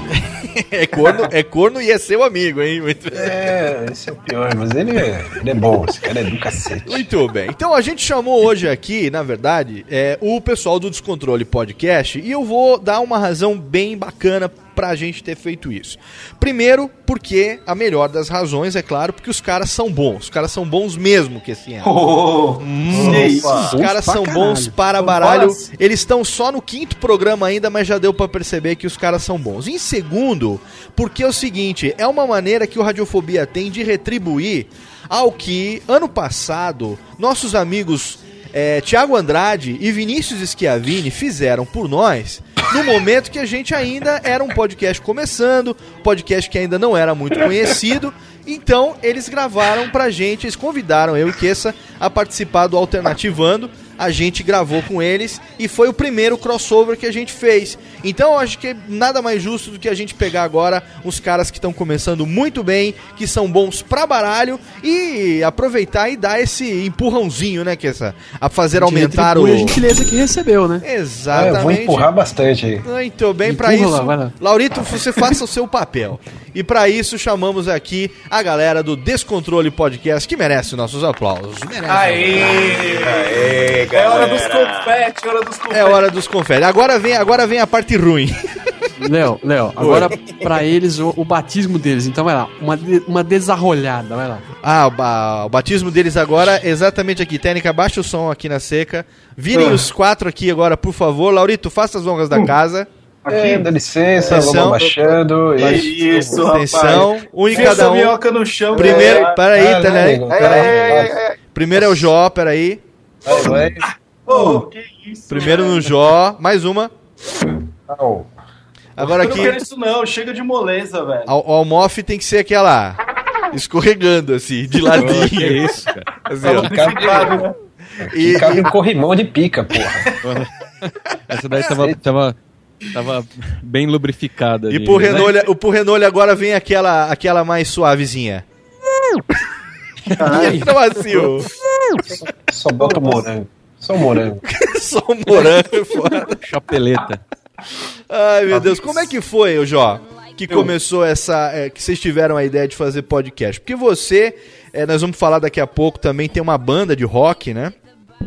(laughs)
é corno, é corno e é seu amigo, hein? Muito,
É, esse é o pior, mas ele é, ele é bom, esse cara é do cacete.
muito bem. Então a gente chamou hoje aqui, na verdade, é, o pessoal do Descontrole Podcast e eu vou dar uma razão bem bacana pra gente ter feito isso. Primeiro, porque a melhor das razões, é claro, porque os caras são bons. Os caras são bons mesmo que esse ano.
Oh?
Os caras são
caralho.
bons para baralho. Eles estão só no quinto programa ainda, mas já deu pra perceber que os caras são bons. Em segundo, porque é o seguinte, é uma maneira que o Radiofobia tem de retribuir ao que ano passado nossos amigos é, Tiago Andrade e Vinícius Schiavini fizeram por nós no momento que a gente ainda era um podcast começando, podcast que ainda não era muito conhecido. Então, eles gravaram pra gente, eles convidaram eu e Kessa a participar do Alternativando. A gente gravou com eles e foi o primeiro crossover que a gente fez. Então, eu acho que é nada mais justo do que a gente pegar agora uns caras que estão começando muito bem, que são bons pra baralho e aproveitar e dar esse empurrãozinho, né, Kessa? A fazer aumentar o.
A gentileza que recebeu, né?
É, eu vou
Exatamente.
empurrar bastante aí.
Muito bem, pra
Empurra
isso,
lá.
Laurito, você faça o seu papel. E pra isso chamamos aqui a galera do Descontrole Podcast, que merece nossos aplausos. Merece.
Aê! É hora dos confetes, hora dos confetes.
É hora dos confere. Agora vem, agora vem a parte ruim.
Léo, Léo, agora pra eles o, o batismo deles. Então vai lá, uma, uma desarrolhada, vai lá.
Ah, o, ba- o batismo deles agora, exatamente aqui. Técnica, baixa o som aqui na seca. Virem
Ah.
os quatro aqui agora, por favor. Laurito, faça as honras da casa.
É, dá licença,
Atenção.
vamos abaixando.
Isso, rapaz.
Atenção, um em cada
essa
um.
minhoca no chão.
Primeiro,
galera.
peraí,
Ah,
peraí,
não,
peraí.
peraí.
Primeiro é o Jó, peraí.
Vai, vai.
Ô, que isso?
Primeiro no Jó, mais uma.
Au.
Agora
Eu não
aqui,
quero isso não, chega de moleza, velho.
o almof tem que ser aquela escorregando assim, de (laughs) ladinho.
Que isso, cara.
Assim, ó.
Né?
E-
Cabe um corrimão de pica, porra. (laughs)
Essa daí tava, tava, tava bem lubrificada.
E
ali,
pro
né?
Renolho, o pro Renolho agora vem aquela, aquela mais suavezinha. Então assim, ó.
Só bota o morango. Só o morango. (laughs)
Só o morango foda.
Chapeleta.
Ai, meu Deus. Como é que foi, Jó? Que começou essa. é, que vocês tiveram a ideia de fazer podcast? Porque você, é, nós vamos falar daqui a pouco, também tem uma banda de rock, né?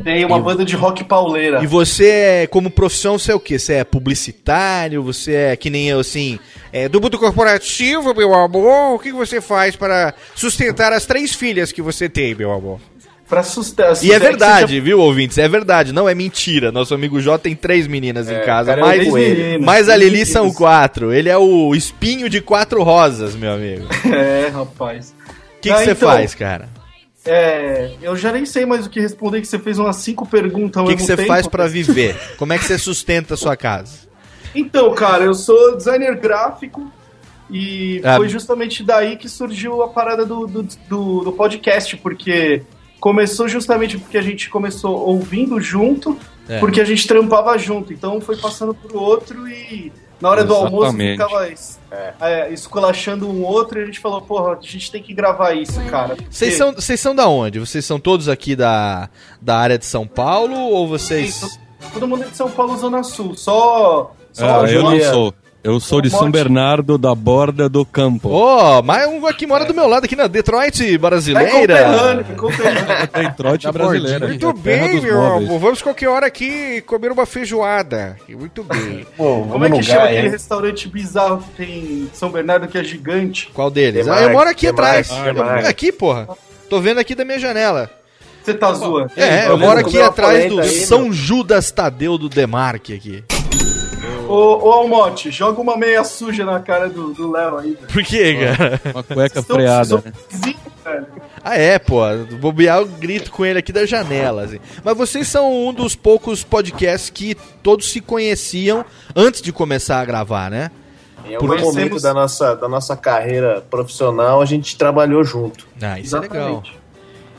Tem uma banda de rock pauleira.
E você, é, como profissão, você é o quê? Você é publicitário? Você é que nem eu, assim, é, do mundo corporativo, meu amor? O que que você faz para sustentar as três filhas que você tem, meu amor?
Pra sustentar.
E é verdade, viu, ouvintes? É verdade, não é mentira. Nosso amigo Jó tem três meninas em casa,
é
mais,
três meninas,
mais a Lili são quatro. Ele é o espinho de quatro rosas, meu amigo. O (laughs)
É, rapaz.
que que
Ah,
você
então,
faz, cara?
É, eu já nem sei mais o que responder, que você fez umas cinco perguntas ao
O que, você faz pra viver? Como é que você sustenta a sua casa?
Então, cara, eu sou designer gráfico e
Ah.
foi justamente daí que surgiu a parada do, do, do- do podcast, porque começou justamente porque a gente começou ouvindo junto,
É.
porque a gente trampava junto, então foi passando pro outro e na hora do almoço
Exatamente.
ficava es- é, esculachando um outro e a gente falou, porra, a gente tem que gravar isso, cara.
Vocês
Porque-
são, vocês são da onde? Vocês são todos aqui da, da área de São Paulo ou vocês.
Todo mundo é de São Paulo, Zona Sul, só... só
Ah, eu não sou. Eu sou de São. Bernardo da Borda do Campo.
Ó, mais um que mora do meu lado aqui na Detroit
É
brasileira.
é. (laughs)
Detroit brasileira.
Muito bem, meu amor. Vamos qualquer hora aqui comer uma feijoada. Muito bem. (laughs)
Como é que chama aquele restaurante bizarro que tem em São Bernardo que é gigante?
Qual deles?
Demarque,
Ah, eu moro aqui
Demarque,
atrás.
Demarque.
Eu- aqui, porra. Tô vendo aqui da minha janela.
Você tá zoando?
É, eu moro aqui atrás do
aí,
São
meu.
Judas Tadeu do Demarque aqui.
Ô, ô Almote, joga uma meia suja na cara do do Léo aí, velho.
Por quê, cara?
Uma cueca freada, né?
Ah, é, pô. Bobear, eu grito com ele aqui da janela. Assim. Mas vocês são um dos poucos podcasts que todos se conheciam antes de começar a gravar, né?
Em algum momento da nossa, da nossa carreira profissional, a gente trabalhou junto.
Ah, isso é legal.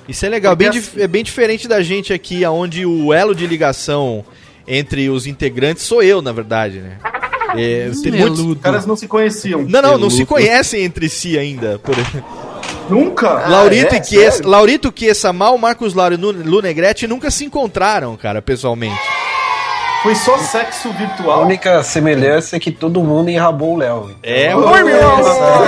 Isso é legal, bem
Porque
dif- é bem diferente da gente aqui, onde o elo de ligação entre os integrantes sou eu, na verdade, né? É, tem muitos-
Os caras não se conheciam.
Não, não, não se conhecem entre si ainda. Por...
Nunca?
Laurito
Ah, é?
e
Sério?
Laurito Chiesa, Mal, Marcos Lauro e Lu- Lu Negrete nunca se encontraram, cara, pessoalmente.
Foi só sexo
A
virtual.
única semelhança é que todo mundo enrabou o Léo.
É,
Então,
oi, meu amor!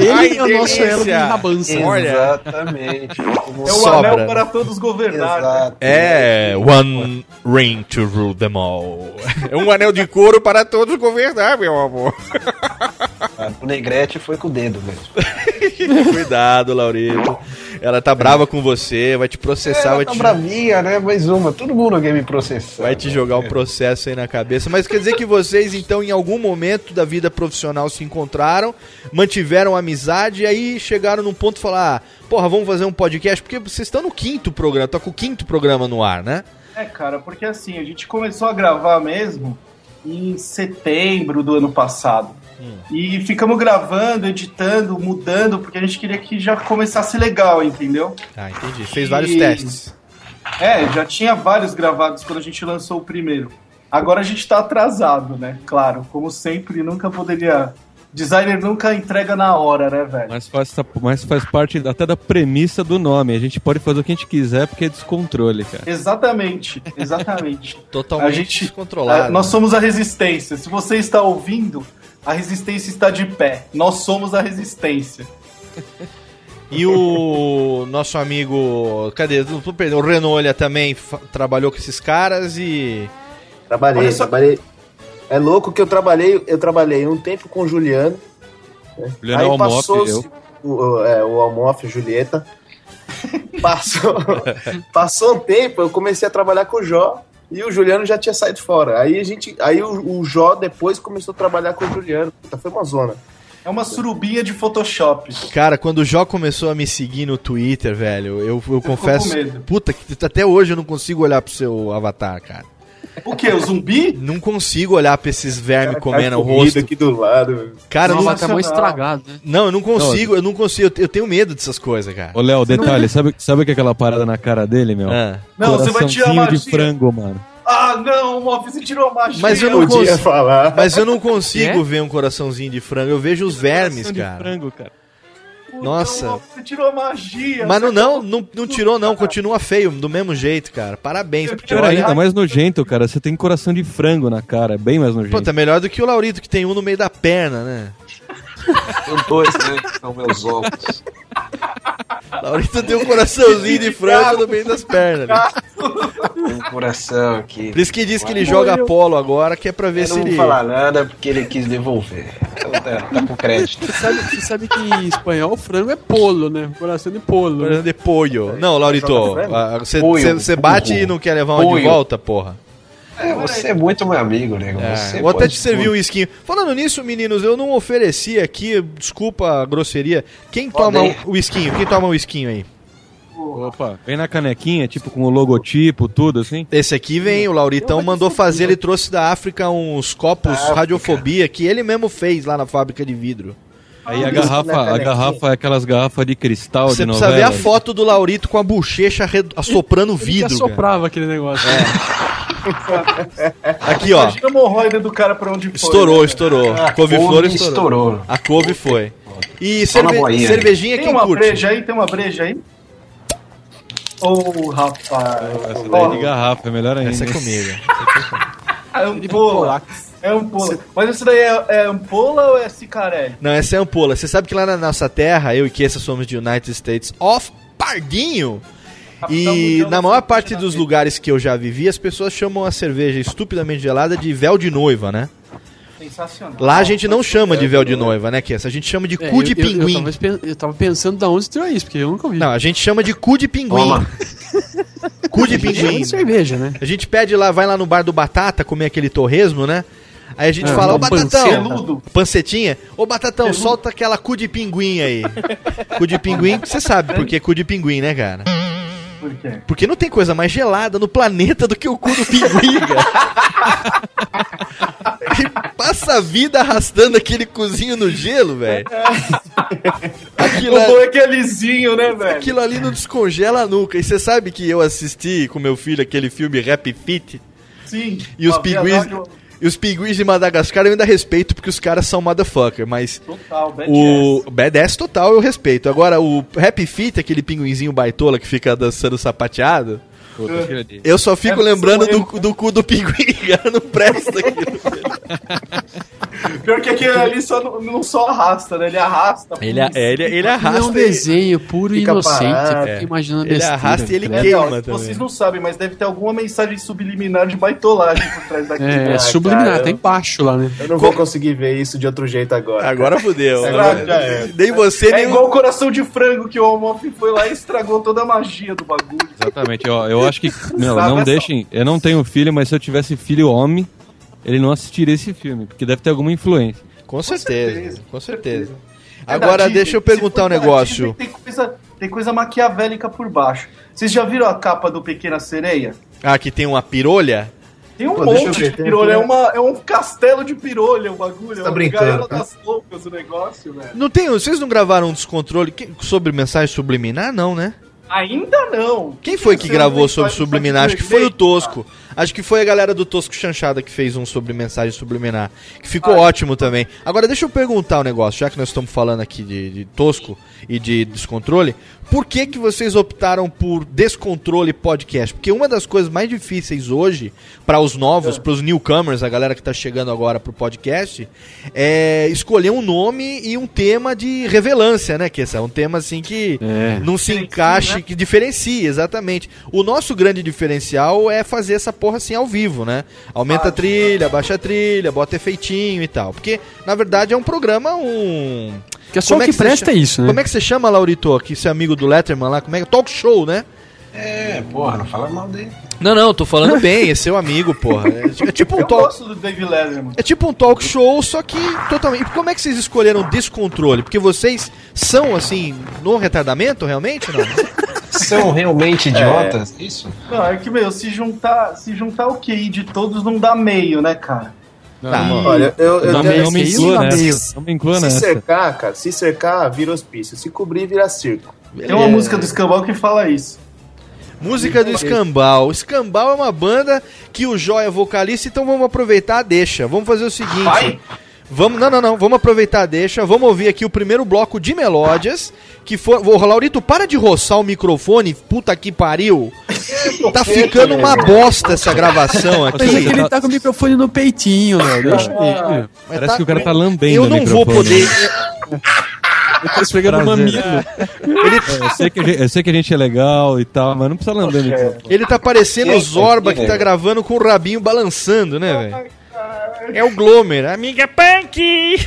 Ele
Ai,
é o nosso elo de enrabança.
Olha.
Exatamente.
É o
Sobra.
anel para todos governar.
É, one ring to rule them all. É um anel de couro para todos governar, meu amor.
O Negrete foi com o dedo mesmo. (laughs)
Cuidado, Laurito. Ela tá brava com você, vai te processar,
Ela
vai
tá
te...
bravinha, né? Mais uma. Todo mundo quer me processar.
Vai te jogar um processo aí na cabeça. Mas quer dizer que vocês, então, em algum momento da vida profissional se encontraram, mantiveram amizade e aí chegaram num ponto e falaram: ah, porra, vamos fazer um podcast? Porque vocês estão no quinto programa, tá com o quinto programa no ar, né?
É, cara, porque assim, a gente começou a gravar mesmo em setembro do ano passado. E ficamos gravando, editando, mudando, porque a gente queria que já começasse legal, entendeu?
Ah, entendi. Fez vários
E-
testes.
É, já tinha vários gravados quando a gente lançou o primeiro. Agora a gente tá atrasado, né? Claro, como sempre, nunca poderia. Designer nunca entrega na hora, né, velho?
Mas faz, mas faz parte até da premissa do nome. A gente pode fazer o que a gente quiser porque é descontrole, cara.
Exatamente, exatamente. (laughs)
Totalmente
a gente,
descontrolado.
a- nós somos a resistência. Se você está ouvindo, a resistência está de pé. Nós somos a resistência.
E o nosso amigo. Cadê? O Renolha também trabalhou com esses caras e.
Trabalhei, trabalhei. É louco que eu trabalhei, eu trabalhei um tempo com o Juliano. né?
Juliano Almoff, eu.
o, o, é, o Almoff, Julieta. (laughs) Passou, (laughs) passou um tempo, eu comecei a trabalhar com o Jó e o Juliano já tinha saído fora. Aí a gente, aí o, o Jó depois começou a trabalhar com o Juliano. Puta, foi uma zona.
É uma surubinha de Photoshop.
Cara, quando o Jó começou a me seguir no Twitter, velho, eu, eu confesso. Puta, que até hoje eu não consigo olhar pro seu avatar, cara.
O que? O zumbi?
Não consigo olhar pra esses vermes
Cara,
comendo o rosto.
aqui do lado.
Cara, não,
tá mó estragado, né?
não, eu não consigo, eu não consigo, eu, tenho medo dessas coisas, cara.
Ô, Léo, detalhe, sabe, sabe o que é aquela parada na cara dele, meu?
Ah.
Não, você vai tirar a
de frango, mano.
Ah, não, Moff, você tirou a magia.
Mas eu não
Podia
consigo.
falar.
Mas eu não consigo
É?
ver um coraçãozinho de frango, eu vejo os vermes,
Coração de
cara.
frango, cara.
Nossa.
Moff, você tirou a magia.
Mas não, não, não, não tirou, não. Continua feio, do mesmo jeito, cara. Parabéns. Porque
Pior
olha,
ainda, mais nojento, cara. Você tem coração de frango na cara, é bem mais nojento.
Pô, tá melhor do que o Laurito, que tem um no meio da perna, né?
Tenho dois, né? São meus ovos.
Laurito tem um coraçãozinho de frango no meio das pernas. né?
Tem um coração aqui.
Por isso que diz que ele joga polo agora, que é pra ver
Eu
se
não
ele.
vou falar nada porque ele quis devolver. Então tá, tá com crédito.
Você sabe, você sabe que em espanhol frango é polo, né? Coração de polo.
Coração de pollo. Não, Laurito, você você bate e não quer levar uma de volta, porra.
É, você é muito meu amigo, nego.
É,
Você
vou até te servir
tudo.
um esquinho. Falando nisso, meninos, eu não ofereci aqui, desculpa a grosseria. Quem toma o esquinho? Quem toma o esquinho aí?
Opa, vem na canequinha, tipo com o logotipo, tudo assim?
Esse aqui vem, o Lauritão mandou fazer, ele trouxe da África uns copos
África.
radiofobia que ele mesmo fez lá na fábrica de vidro.
Aí a garrafa, a garrafa é aquelas garrafas de cristal
Você
de
precisa
novela.
ver a foto do Laurito com a bochecha assoprando
Ele que
vidro. cara.
assoprava aquele negócio. (laughs)
Aqui, ó.
Imagina a hemorroida do cara pra onde foi.
Estourou,
né?
estourou.
Ah,
A couve-flor
couve
estourou.
estourou.
A couve foi. E cerve-
boinha.
cervejinha
Tem
quem
uma
curte?
breja aí? Tem uma breja aí? Ô, rapaz.
Essa daí de garrafa, é melhor ainda.
Essa é comigo.
É ampola. É ampola. Mas isso daí é, é ampola ou é cicarelli?
Não, essa é ampola. Você sabe que lá na nossa terra, eu e Kessa somos de United States of Pardinho. E na maior parte dos lugares que eu já vivi, as pessoas chamam a cerveja estupidamente gelada de véu de noiva, né?
Sensacional.
Lá a gente não chama de véu de noiva, né, Kessa? A gente chama de
É,
cu de
eu- eu-
pinguim.
Eu, tava, espe- eu tava pensando da onde você tirou isso, porque eu nunca ouvi.
Não, a gente chama de cu de pinguim. (laughs) Cu de
A gente chama
pinguim.
de cerveja, né?
A gente pede lá, vai lá no bar do Batata comer aquele torresmo, né? Aí a gente
É,
fala, ô
um
Batatão, pancetinha, ô Batatão, solta aquela cu de pinguim aí. (laughs) cu de pinguim, você sabe por que cu de pinguim, né, cara?
Por quê?
Porque não tem coisa mais gelada no planeta do que o cu do pinguim, cara. Ele passa a vida arrastando aquele cozinho no gelo, velho. Aquilo,
O bom
é-
é que é lisinho, né, velho?
aquilo ali não descongela nunca. E você sabe que eu assisti com meu filho aquele filme Rap Fit?
Sim.
E os pinguins,
Viadão,
e os pinguins de Madagascar eu ainda respeito porque os caras são motherfucker, mas
Total, badass.
o badass total eu respeito. Agora o Happy Feet, aquele pinguinzinho baitola que fica dançando sapateado,
Disso.
eu só fico
É,
lembrando do, do cu do pinguim, (laughs) cara, não presta aquilo.
Pior que aquele ali só não, não só arrasta, né? Ele arrasta.
Ele, a- ele, ele
É
arrasta.
um desenho puro e inocente.
parado.
Você fica imaginando
Ele
besteira,
arrasta e ele
né?
queima
Não,
também.
Vocês não sabem, mas deve ter alguma mensagem subliminar de baitolagem por trás daquilo.
É,
Ah,
subliminar,
cara,
tá
eu-
embaixo lá, né?
Eu não vou conseguir ver isso de outro jeito agora.
Agora fudeu.
Agora já é.
Nem você,
É
nem o-
igual o coração de frango que o Almof foi lá e estragou toda a magia do bagulho.
Exatamente, ó, eu acho que. (laughs) Meu, não deixem. Eu não tenho filho, mas se eu tivesse filho homem, ele não assistiria esse filme, porque deve ter alguma influência.
Com certeza, com certeza.
É
Agora
da Disney.
deixa eu perguntar um negócio.
Disney, Tem coisa, tem coisa maquiavélica por baixo. Vocês já viram a capa do Pequena Sereia?
Ah, que tem uma pirolha?
Tem um
Pô,
monte de pirolha, é, uma, é um castelo de pirolha o bagulho.
Você
é
tá
uma
brincando, tá?
das loucas o negócio, velho.
Não tem, vocês não gravaram um descontrole sobre mensagem subliminar? Não, né?
Ainda não.
Quem foi que
Você
gravou sobre subliminar? Acho que foi o Tosco. Acho que foi a galera do Tosco Chanchada que fez um sobre mensagem subliminar. Que ficou
Ah,
ótimo também. Agora deixa eu perguntar um negócio, já que nós estamos falando aqui de, de Tosco e de descontrole. Por que, que vocês optaram por Descontrole Podcast? Porque uma das coisas mais difíceis hoje, para os novos, para os newcomers, a galera que está chegando agora pro podcast, é escolher um nome e um tema de revelância, né? Que esse é um tema assim que
É.
não se encaixe, que diferencia, exatamente. O nosso grande diferencial é fazer essa porra assim ao vivo, né? Aumenta a trilha, baixa a trilha, bota efeitinho e tal. Porque, na verdade, é um programa, um.
Que é só o que
você
presta
cha-
é isso, né?
Como é que você chama, Laurito, que é amigo do Letterman lá? Como é que. Talk show, né?
É, porra, não fala mal dele.
Não, não, tô falando (laughs) bem, é seu amigo, porra. É, é tipo um
Eu
talk.
gosto do Dave Letterman.
É tipo um talk show, só que totalmente. E como é que vocês escolheram descontrole? Porque vocês são, assim, no retardamento, realmente, não?
São (laughs) realmente idiotas? Isso?
Não, é que, meu, se juntar, se juntar o QI de todos não dá meio, né, cara?
Tá.
Olha, eu, eu
não, não me nessa. Não me inclua
se
nessa.
cercar, cara, se cercar, vira hospício. Se cobrir, vira circo.
Tem uma música do Escambau que fala isso.
Música do Escambau. Escambau é uma banda que o Jó é vocalista, então vamos aproveitar a deixa. Vamos fazer o seguinte.
Vai?
Vamos, não, não, não. Vamos aproveitar a deixa. Vamos ouvir aqui o primeiro bloco de melódias. Que for. Ô, Laurito, para de roçar o microfone. Puta que pariu. (laughs) Tá ficando uma bosta essa gravação
Mas é
aqui.
que ele tá com o microfone no peitinho, né? Deixa ele.
Mas
Parece
tá-
que o cara tá lambendo
Eu não vou poder.
Ele tá esfregando o
Prazer.
mamilo.
É, eu, sei que a gente, eu sei que a gente é legal e tal, mas não precisa lamber.
Ele tá parecendo o Zorba que tá
é?
gravando com o rabinho balançando, né, velho? É o Glomer, amiga punk!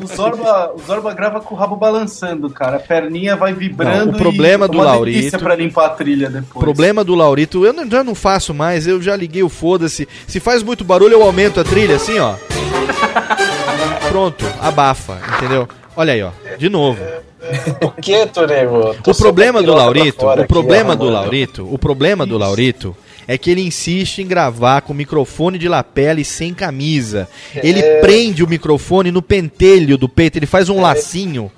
O Zorba, o Zorba grava com o rabo balançando, cara. A perninha vai vibrando.
Não, o problema
e
do Laurito.
para limpar a trilha depois.
O problema do Laurito, eu já não faço mais, eu já liguei o foda-se. Se faz muito barulho, eu aumento a trilha assim, ó. Pronto, abafa, entendeu? Olha aí, ó. De novo.
o que, Torego?
O problema do Laurito, o problema aqui, do Laurito, o problema do Laurito é que ele insiste em gravar com microfone de lapela e sem camisa. Ele
é...
prende o microfone no pentelho do peito, ele faz um é... lacinho.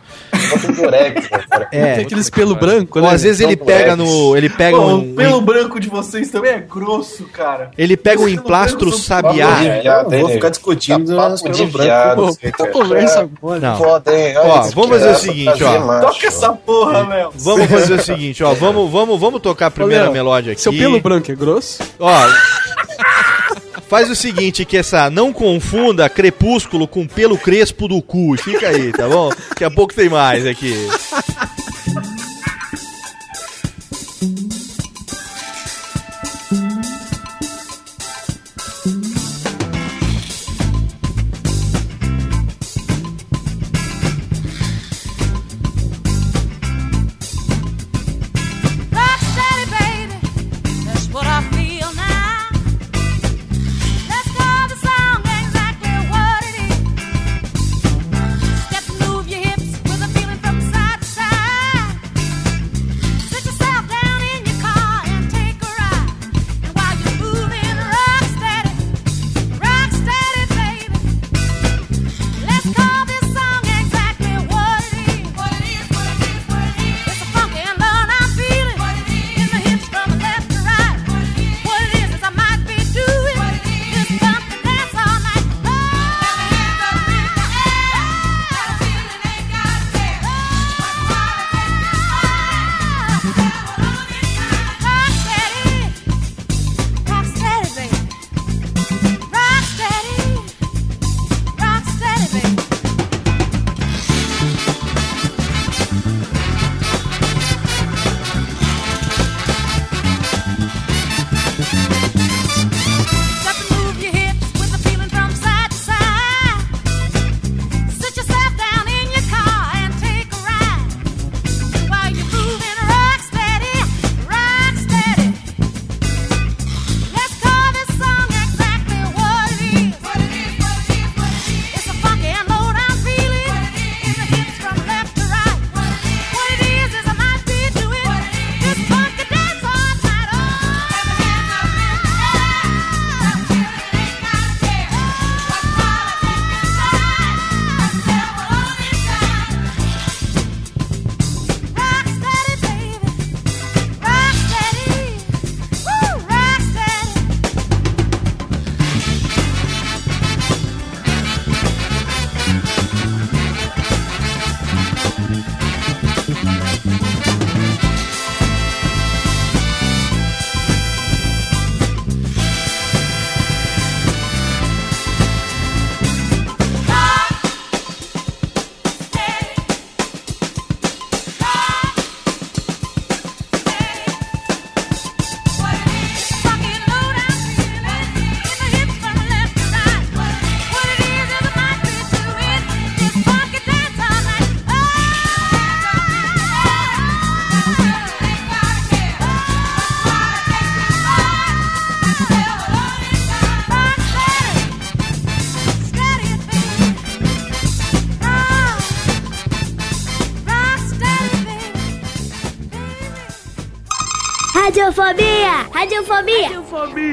É.
Tem aqueles pelo branco, né?
Ou às vezes ele pega no. Ele pega
Pô,
um.
O pelo branco de vocês também é grosso, cara.
Ele pega um emplastro sabiá.
Eu vou ficar discutindo os branco.
Conversa
é agora.
Ó, vamos fazer o seguinte, ó.
Toca essa porra, meu.
Vamos fazer o (laughs) seguinte, ó. Vamos, vamos, vamos tocar a primeira melódia aqui.
Seu pelo branco é grosso?
Ó. Faz o seguinte, que essa não confunda crepúsculo com pelo crespo do cu. Fica aí, tá bom? Daqui a pouco tem mais aqui.
Radiophobia. Radiophobia.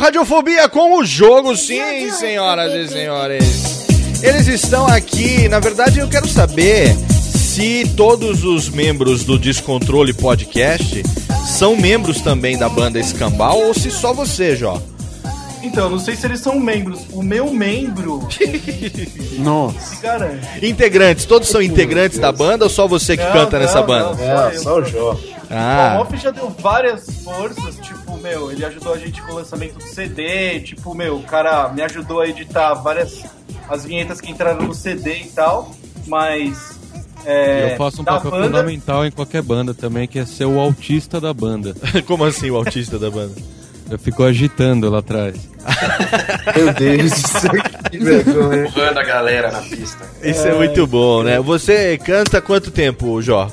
Radiofobia
com o jogo, sim, senhoras e senhores. Eles estão aqui, na verdade eu quero saber se todos os membros do Descontrole Podcast são membros também da banda Escambau ou se só você, Jó.
Então, não sei se eles são membros. O meu membro (laughs)
Nossa.
se garante.
Integrantes, todos são integrantes da banda ou só você que
Não,
canta nessa
não,
banda?
não, só eu.
Só o Jó.
O
Ah,
Off já deu várias forças, meu, ele ajudou a gente com o lançamento do CD, tipo, meu, o cara me ajudou a editar várias as vinhetas que entraram no CD e tal, mas é,
eu faço um papel
banda-
fundamental em qualquer banda também, que é ser o autista da banda. (laughs)
como assim o autista da banda?
Eu fico agitando lá atrás. (laughs)
Meu Deus, isso que vergonha.
Empurrando a galera na pista.
Isso é muito bom, né? Você canta quanto tempo, Jó?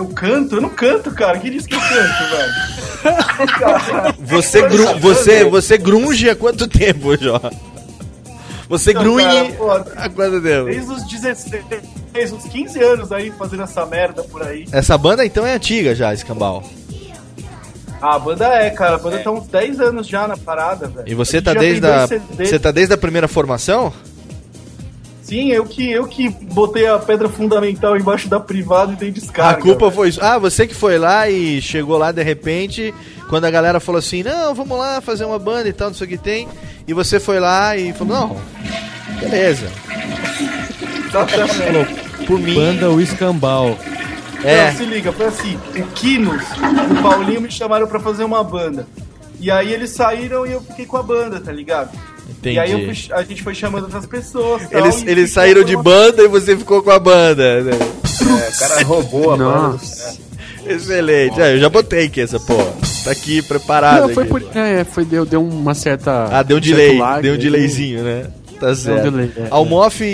Eu canto? Eu não canto, cara. Quem disse que eu canto, velho?
Você, gru, você, você grunge há quanto tempo, Jó? Você
Não,
grunhe há quanto tempo?
Desde os 16, uns 15 anos aí fazendo essa merda por aí.
Essa banda então é antiga já, Escambau.
Ah, a banda é, cara. A banda tá uns 10 anos já na parada, velho.
E você tá desde
tem
a,
dois CDs.
você tá desde a primeira formação?
Sim, eu que, eu que botei a pedra fundamental embaixo da privada e dei descarga.
a culpa
velho.
foi isso. Ah, você que foi lá e chegou lá de repente, quando a galera falou assim, não, vamos lá fazer uma banda e tal, não sei o que tem. E você foi lá e falou, não, beleza. (laughs) Falou, por mim.
Banda o Escambau.
É.
Não, se liga, foi assim, o Kinos e o Paulinho me chamaram pra fazer uma banda. E aí eles saíram e eu fiquei com a banda, tá ligado?
Entendi.
E aí eu fui- a gente foi chamando outras pessoas. tal,
Eles, eles saíram de
uma-
banda e você ficou com a banda. né?
É, o cara roubou a banda.
Excelente. É, eu já botei aqui essa porra. Tá aqui preparado.
Não, foi
aqui.
por. É, foi, deu, deu uma certa.
Ah, deu um delay.
lag
deu um delayzinho, né? Tá certo.
delay, é,
Almof e.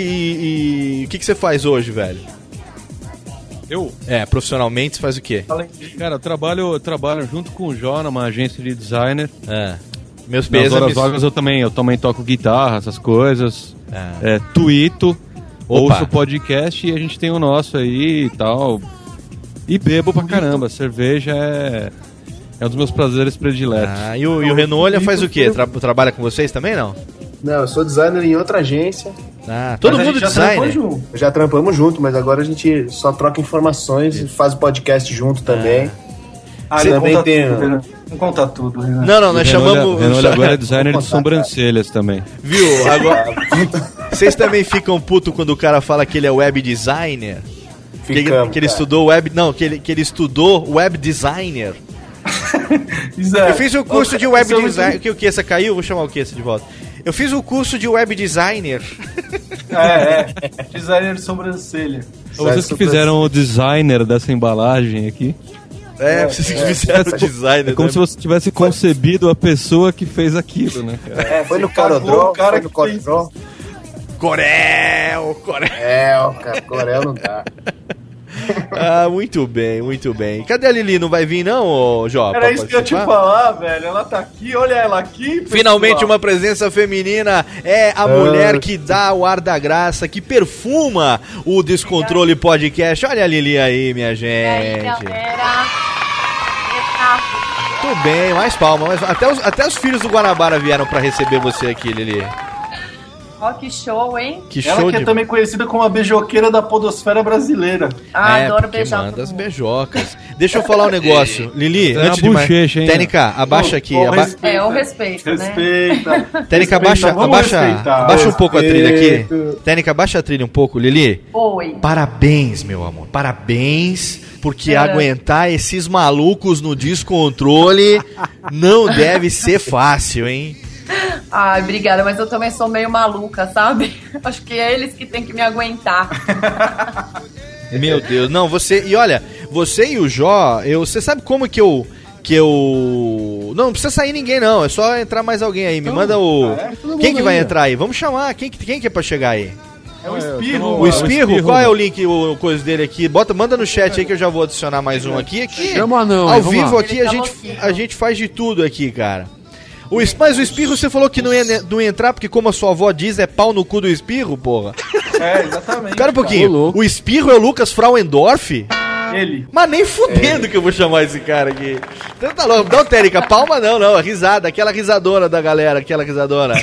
e- O que, que você faz hoje, velho?
Eu?
É, profissionalmente você faz o quê?
Cara, eu trabalho, eu trabalho junto com o Jó numa agência de designer.
É. Meus
Nas horas vagas eu também, eu também toco guitarra, essas coisas.
É.
É, tuito,
Opa.
ouço podcast e a gente tem o nosso aí e tal. E bebo pra caramba. Cerveja é, é um dos meus prazeres prediletos.
Ah, e o, e o Renolha faz o quê? Tra- trabalha com vocês também, não?
Não, eu sou designer em outra agência.
Ah, todo mundo
já junto. Já trampamos junto, mas agora a gente só troca informações e faz o podcast junto também.
Ah,
Você
não
também
conta
tem.
tudo, Renan. Não conta tudo, Renan.
Não, não, nós chamamos.
Renolha agora é designer de sobrancelhas também.
Viu? Agora. Vocês também ficam puto quando o cara fala que ele é web designer? Que ele,
Ficamos,
que ele
cara.
estudou web. Não, que ele, que ele estudou web designer. (laughs)
É-
Eu fiz o curso
Ô,
de web
seu
design. O que o Kessa caiu? Vou chamar o Kessa de volta. Eu fiz o curso de web designer. (laughs)
É, é. Designer de sobrancelha.
Vocês que fizeram o designer dessa embalagem aqui.
É, vocês que fizeram o designer.
É como
né?
se você tivesse concebido a pessoa que fez aquilo, né? cara?
É,
Foi no Corodró,
o cara
foi no Corodró.
Corel, Corel.
É, cara, Corel não dá. (laughs)
Ah, muito bem, muito bem. Cadê a Lili? Não vai vir não, ô, Jó?
Era isso que eu ia te falar, velho. Ela tá aqui, olha ela aqui.
Finalmente
pessoal.
uma presença feminina é a mulher que dá o ar da graça, que perfuma o Descontrole Podcast. Olha a Lili aí, minha gente.
galera.
Tudo bem, mais palma. Mais... Até, os, até os filhos do Guanabara vieram pra receber você aqui, Lili.
Ó, que show, hein?
Que
Ela
show
que é
de...
também conhecida como a beijoqueira da podosfera brasileira.
Ah,
é,
adoro beijar
manda as beijocas. Deixa eu falar um (laughs) negócio. Lili,
na
antes de mais...
bochecha, hein?
Tênica, abaixa aqui. Aba-
respeita.
É, o respeito, né?
Respeita. (laughs)
Tênica,
Respeita,
abaixa, abaixa,
respeitar.
abaixa um pouco a trilha aqui. Tênica, abaixa a trilha um pouco, Lili.
Oi.
Parabéns, meu amor. Parabéns, porque
É.
aguentar esses malucos no descontrole não deve ser fácil, hein?
Ai, obrigada, mas eu também sou meio maluca, sabe? (laughs) Acho que é eles que têm que me aguentar. (laughs)
Meu Deus, não, você. E olha, você e o Jó, eu, você sabe como que eu. Que eu. Não, não precisa sair ninguém, não. É só entrar mais alguém aí. Me manda o.
Ah, é?
Quem que vai
aí,
entrar aí? Vamos chamar. Quem, que- quem que é pra chegar aí?
É o espirro.
O espirro?
espirro.
Qual é o link, o, o coisa dele aqui? Bota, manda no chat aí que eu já vou adicionar mais um aqui. aqui
Chama não,
Ao vivo aqui a
tá
gente, a gente faz de tudo aqui, cara. O, es- mas o espirro você falou que não ia, não ia entrar porque, como a sua avó diz, é pau no cu do espirro, porra.
É, exatamente.
Espera um pouquinho.
louco.
O espirro é o Lucas Frauendorf?
Ele.
Mas nem fudendo que eu vou chamar esse cara aqui. Então tá louco. Não, Térica, palma não, não. Risada, aquela risadora da galera, aquela risadora.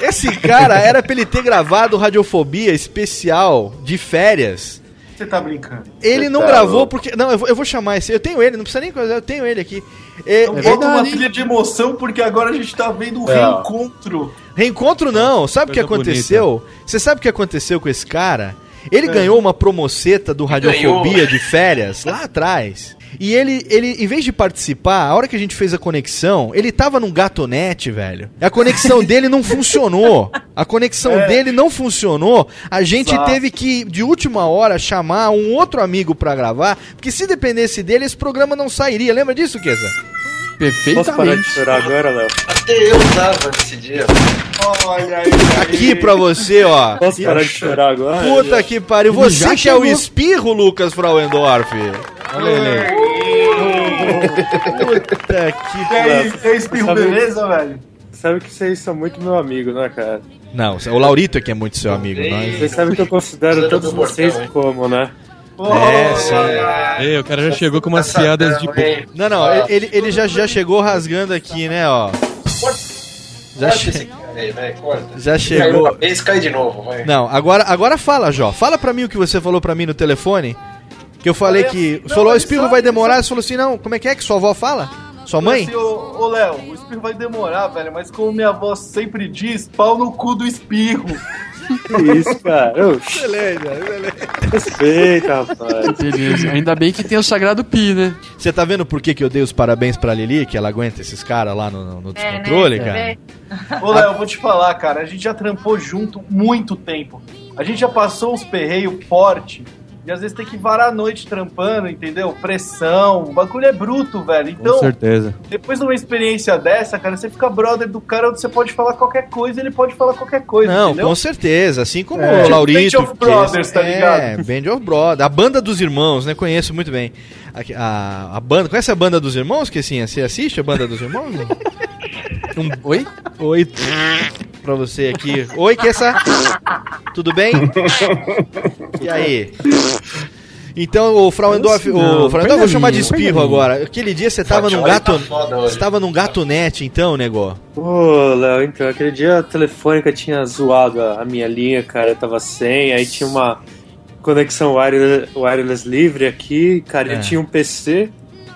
Esse cara era pra ele ter gravado Radiofobia especial de férias.
Você tá brincando.
Ele não
Tá
gravou
louco.
porque. Não, eu vou, eu vou chamar esse. Eu tenho ele, não precisa nem coisa, eu tenho ele aqui. É,
Então
é
bota uma trilha de emoção, porque agora a gente tá vendo um
É.
reencontro.
Reencontro não, sabe o que aconteceu? Você sabe o que aconteceu com esse cara? Ele ganhou uma promoceta do Radiofobia de férias lá atrás. E ele, ele, em vez de participar, a hora que a gente fez a conexão, ele tava num gatonete, velho. A conexão (laughs) dele não funcionou. A conexão
É.
dele não funcionou. A gente
Exato.
teve que, de última hora, chamar um outro amigo pra gravar. Porque se dependesse dele, esse programa não sairia. Lembra disso, Keza?
Perfeitamente.
Posso parar de chorar agora, Léo?
Até eu tava nesse dia.
Olha aí.
Aqui pra você, ó.
Posso parar de chorar agora?
Puta que pariu. Você que é o espirro, Lucas Frauendorf. Olha ele aí. Puta que
E aí, e aí, espirro,
Sabe-
beleza, velho?
Sabe que vocês são muito meu amigo, né, cara?
Não, o Laurito é que é muito seu amigo. Nós...
Vocês sabem que eu considero todos vocês como, né?
É, sim.
Ei, o cara já chegou com umas piadas de.
Não, não, ele, ele já, já chegou rasgando aqui, né, ó. Já,
Corta
che-
esse cara aí, vai, corta.
já
Caiu
chegou.
uma vez, cai de novo, vai.
Não, agora, agora fala, Jó. Fala pra mim o que você falou pra mim no telefone. Que eu falei que.
não,
Você falou, o espirro vai demorar. Você falou assim, não, como é que é que sua avó fala? Sua mãe?
Assim, ô, ô, Léo, o espirro vai demorar, velho, mas como minha avó sempre diz, pau no cu do espirro.
Que isso, cara?
Beleza, beleza.
respeita, rapaz.
Beleza. Ainda bem que tem o Sagrado Pi, né?
Você tá vendo por que, que eu dei os parabéns pra Lili, que ela aguenta esses caras lá no, no- no
É,
descontrole,
né?
cara? (laughs)
Ô, Léo, eu vou te falar, cara, a gente já trampou junto muito tempo. A gente já passou uns perreios forte e às vezes tem que varar a noite trampando, entendeu? Pressão, o bagulho é bruto, velho.
Com
Então,
certeza.
depois de uma experiência dessa, cara, você fica brother do cara onde você pode falar qualquer coisa e ele pode falar qualquer coisa,
Não,
entendeu?
com certeza. Assim como
É.
o Laurito.
Tipo Band of Brothers, tá
É,
ligado?
Band of Brothers. A banda dos irmãos, né? Conheço muito bem. A, a, a banda. Conhece a banda dos irmãos, que assim, você assiste a banda dos irmãos? (laughs) Um... Oi? Oi. Pra você aqui. Oi, que essa? Tudo bem? (laughs) E aí? Então, o Frauendorf, o Frauendorf, eu vou chamar de espirro agora. Aquele dia você tava num gato.
tá.
Você tava num gatonete, então, nego?
Pô, Léo, então, aquele dia a telefônica tinha zoado a a minha linha, cara, eu tava sem, aí tinha uma conexão wireless, wireless livre aqui, cara,
É.
eu tinha um PC,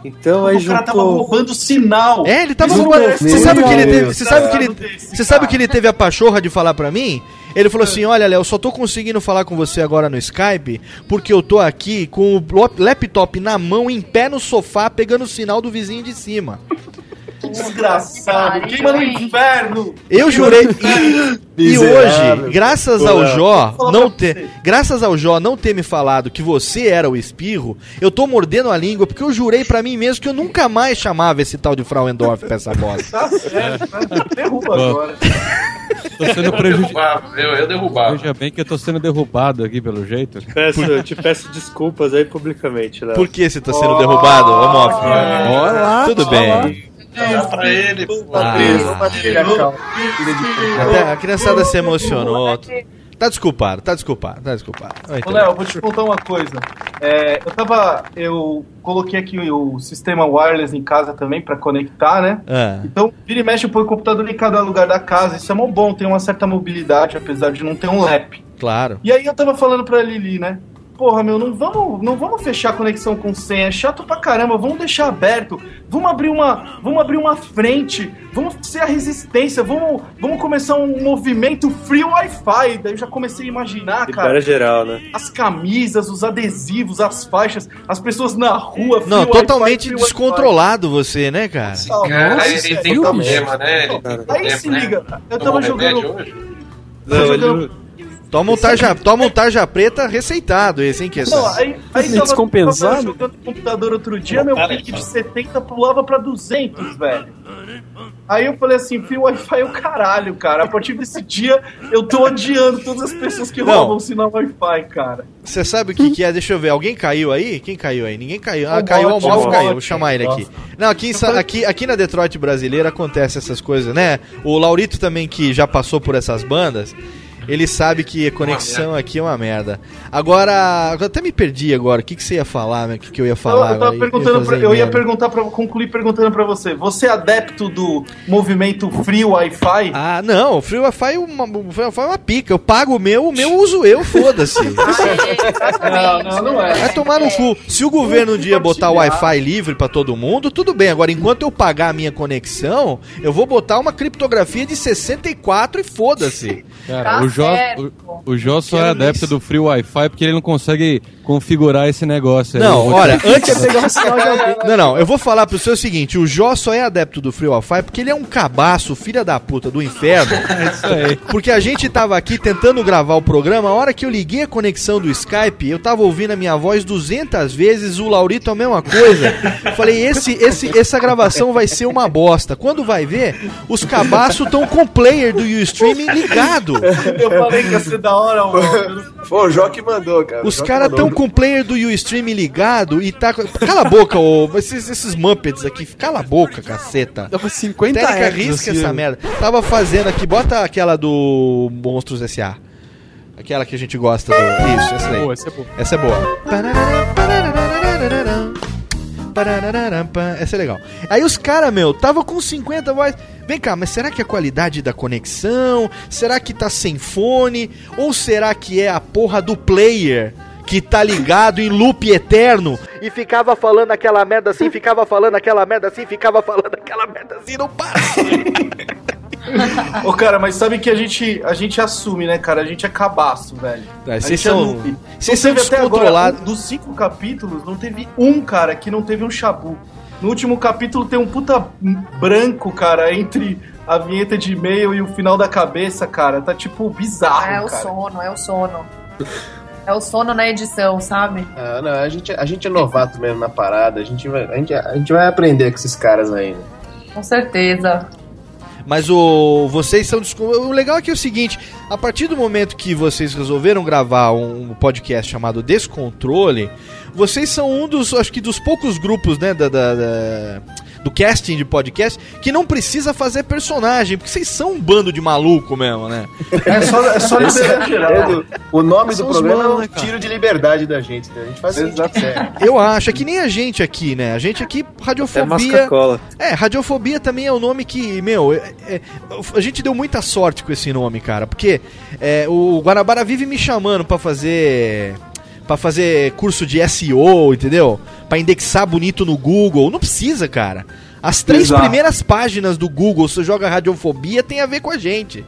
então aí
o cara tava
juntou...
roubando sinal.
É, ele tava
Isso
roubando. Você sabe o que ele teve? Você sabe o que ele, você sabe que ele teve a pachorra de falar pra mim? Ele falou assim: "Olha, Léo, só tô conseguindo falar com você agora no Skype porque eu tô aqui com o laptop na mão, em pé no sofá, pegando o sinal do vizinho de cima."
Desgraçado, queima no inferno.
Eu jurei. (laughs) E, e hoje, graças ao Jó não ter, graças ao Jó não ter me falado que você era o espirro, eu tô mordendo a língua porque eu jurei pra mim mesmo que eu nunca mais chamava esse tal de Frauendorf pra essa bosta.
Tá certo, tá? derruba agora.
Tô sendo
Eu
prejudicado.
eu, eu derrubava.
Veja bem que eu tô sendo derrubado aqui pelo jeito.
Peço, eu te peço desculpas aí publicamente, Léo.
Por que você tá sendo derrubado, Moff?
Olá,
Tudo bem.
Dá pra ele, pô.
Ah. Até a criançada se emocionou. Tá desculpado, tá desculpado, tá desculpado. Muito
Ô,
bem.
Léo, vou te contar uma coisa. É, eu tava. Eu coloquei aqui o sistema wireless em casa também pra conectar, né?
Ah.
Então, vira e mexe, ponho o computador em cada lugar da casa. Isso é mó bom, tem uma certa mobilidade, apesar de não ter um lap.
Claro.
E aí eu tava falando pra Lili, né? Porra, meu, não vamos, não vamos fechar a conexão com senha, é chato pra caramba, vamos deixar aberto, vamos abrir uma, vamos abrir uma frente, vamos ser a resistência, vamos, vamos começar um movimento free Wi-Fi. Daí eu já comecei a imaginar,
Libera
cara,
geral, né?
as camisas, os adesivos, as faixas, as pessoas na rua, free
Não, totalmente descontrolado você, né, cara?
Não,
Cara,
nossa,
ele tem problema, né?
Aí se
né?
liga, eu tava jogando.
hoje?
Tô
Não,
jogando-
ele-
Toma um tarja, toma um tarja preta receitado esse, hein, que
Não, aí, aí tava,
Descompensado?
tava jogando no computador outro dia, meu pique de 70 pulava pra 200, velho. Aí eu falei assim, fio Wi-Fi é o caralho, cara. A partir desse dia, eu tô odiando todas as pessoas que
Não.
roubam o sinal Wi-Fi, cara.
Você sabe o que, que é? Deixa eu ver. Alguém caiu aí? Quem caiu aí? Ninguém caiu. Ah, caiu o
o
caiu. Vou chamar ele aqui. Não, aqui, aqui, aqui na Detroit brasileira acontece essas coisas, né? O Laurito também, que já passou por essas bandas, ele sabe que a conexão aqui é uma merda. Agora, eu até me perdi agora. O que, que você ia falar, né? O que, que eu ia
Eu,
falar?
eu tava
agora?
perguntando, pra, eu ia perguntar pra concluir perguntando pra você. Você é adepto do movimento free Wi-Fi?
Ah, não, Free Wi-Fi é uma, Free Wi-Fi é uma pica. Eu pago o meu, o meu uso eu, foda-se. (laughs)
Não, não, não é.
Vai tomar no cu. Se o governo um dia botar o Wi-Fi livre pra todo mundo, tudo bem. Agora, enquanto eu pagar a minha conexão, eu vou botar uma criptografia de 64 e foda-se.
Cara, o Jó, o, o Jó só é adepto
isso.
do Free Wi-Fi porque ele não consegue configurar esse negócio aí.
Não,
Eu
olha,
te-
antes. Não, não, eu vou falar pro senhor o seguinte: o Jó só é adepto do Free Wi-Fi porque ele é um cabaço, filha da puta do inferno. (laughs)
É isso aí.
Porque a gente tava aqui tentando gravar o programa, a hora que eu liguei a conexão do Skype, eu tava ouvindo a minha voz 200 vezes, o Laurito a mesma coisa. Falei, esse, esse, essa gravação vai ser uma bosta. Quando vai ver, os cabaços estão com o player do Ustream ligado.
Eu falei que ia ser da hora, mano.
Foi o Jó que mandou, cara.
Os caras estão com o player do Ustream ligado e tá. Cala a boca, ô. Esses, esses Muppets aqui, cala a boca, caceta.
Tava 50
Técnica
hertz,
risca
assim,
essa merda. Tava fazendo aqui, bota aquela do Monstros S.A. Aquela que a gente gosta do. Isso, essa daí.
Boa, essa é boa.
Essa é boa. Essa é legal. Aí os caras, meu, tava com 50 voz. Vem cá, mas será que a qualidade da conexão? Será que tá sem fone? Ou será que é a porra do player? Que tá ligado em loop eterno e ficava falando aquela merda assim, ficava falando aquela merda assim, ficava falando aquela merda assim, não para. (laughs) (laughs)
Ô, cara, mas sabe que a gente, a gente assume, né, cara? A gente é cabaço, velho.
Tá,
A
vocês
é
são-
noob.
vocês
Não
são
teve até agora,
descontrolados.
um- dos cinco capítulos, não teve um, cara, que não teve um chabu. No último capítulo tem um puta branco, cara, entre a vinheta de e-mail e o final da cabeça, cara. Tá, tipo, bizarro,
É o
cara.
sono, é o sono. É o sono na edição, sabe?
Ah, não, a gente, a gente é novato mesmo na parada. A gente vai, a gente, a gente vai aprender com esses caras aí, né?
Com certeza.
Mas o vocês são o legal é que é o seguinte, a partir do momento que vocês resolveram gravar um podcast chamado Descontrole, vocês são um dos, acho que dos poucos grupos, né, da, da- da- do casting de podcast que não precisa fazer personagem, porque vocês são um bando de maluco mesmo, né?
É só, é só geral.
é do- o nome
São
do programa
manos,
é um
cara?
tiro de liberdade da gente, né? A gente faz o quiser.
Eu acho, é que nem a gente aqui, né? A gente aqui,
É
radiofobia.
masca-cola.
É, radiofobia também é um nome que, meu, é- é- a gente deu muita sorte com esse nome, cara, porque é, o Guanabara vive me chamando pra fazer Pra fazer curso de SEO, entendeu? Pra indexar bonito no Google. Não precisa, cara. As três
Exato.
primeiras páginas do Google, você joga radiofobia, tem a ver com a gente.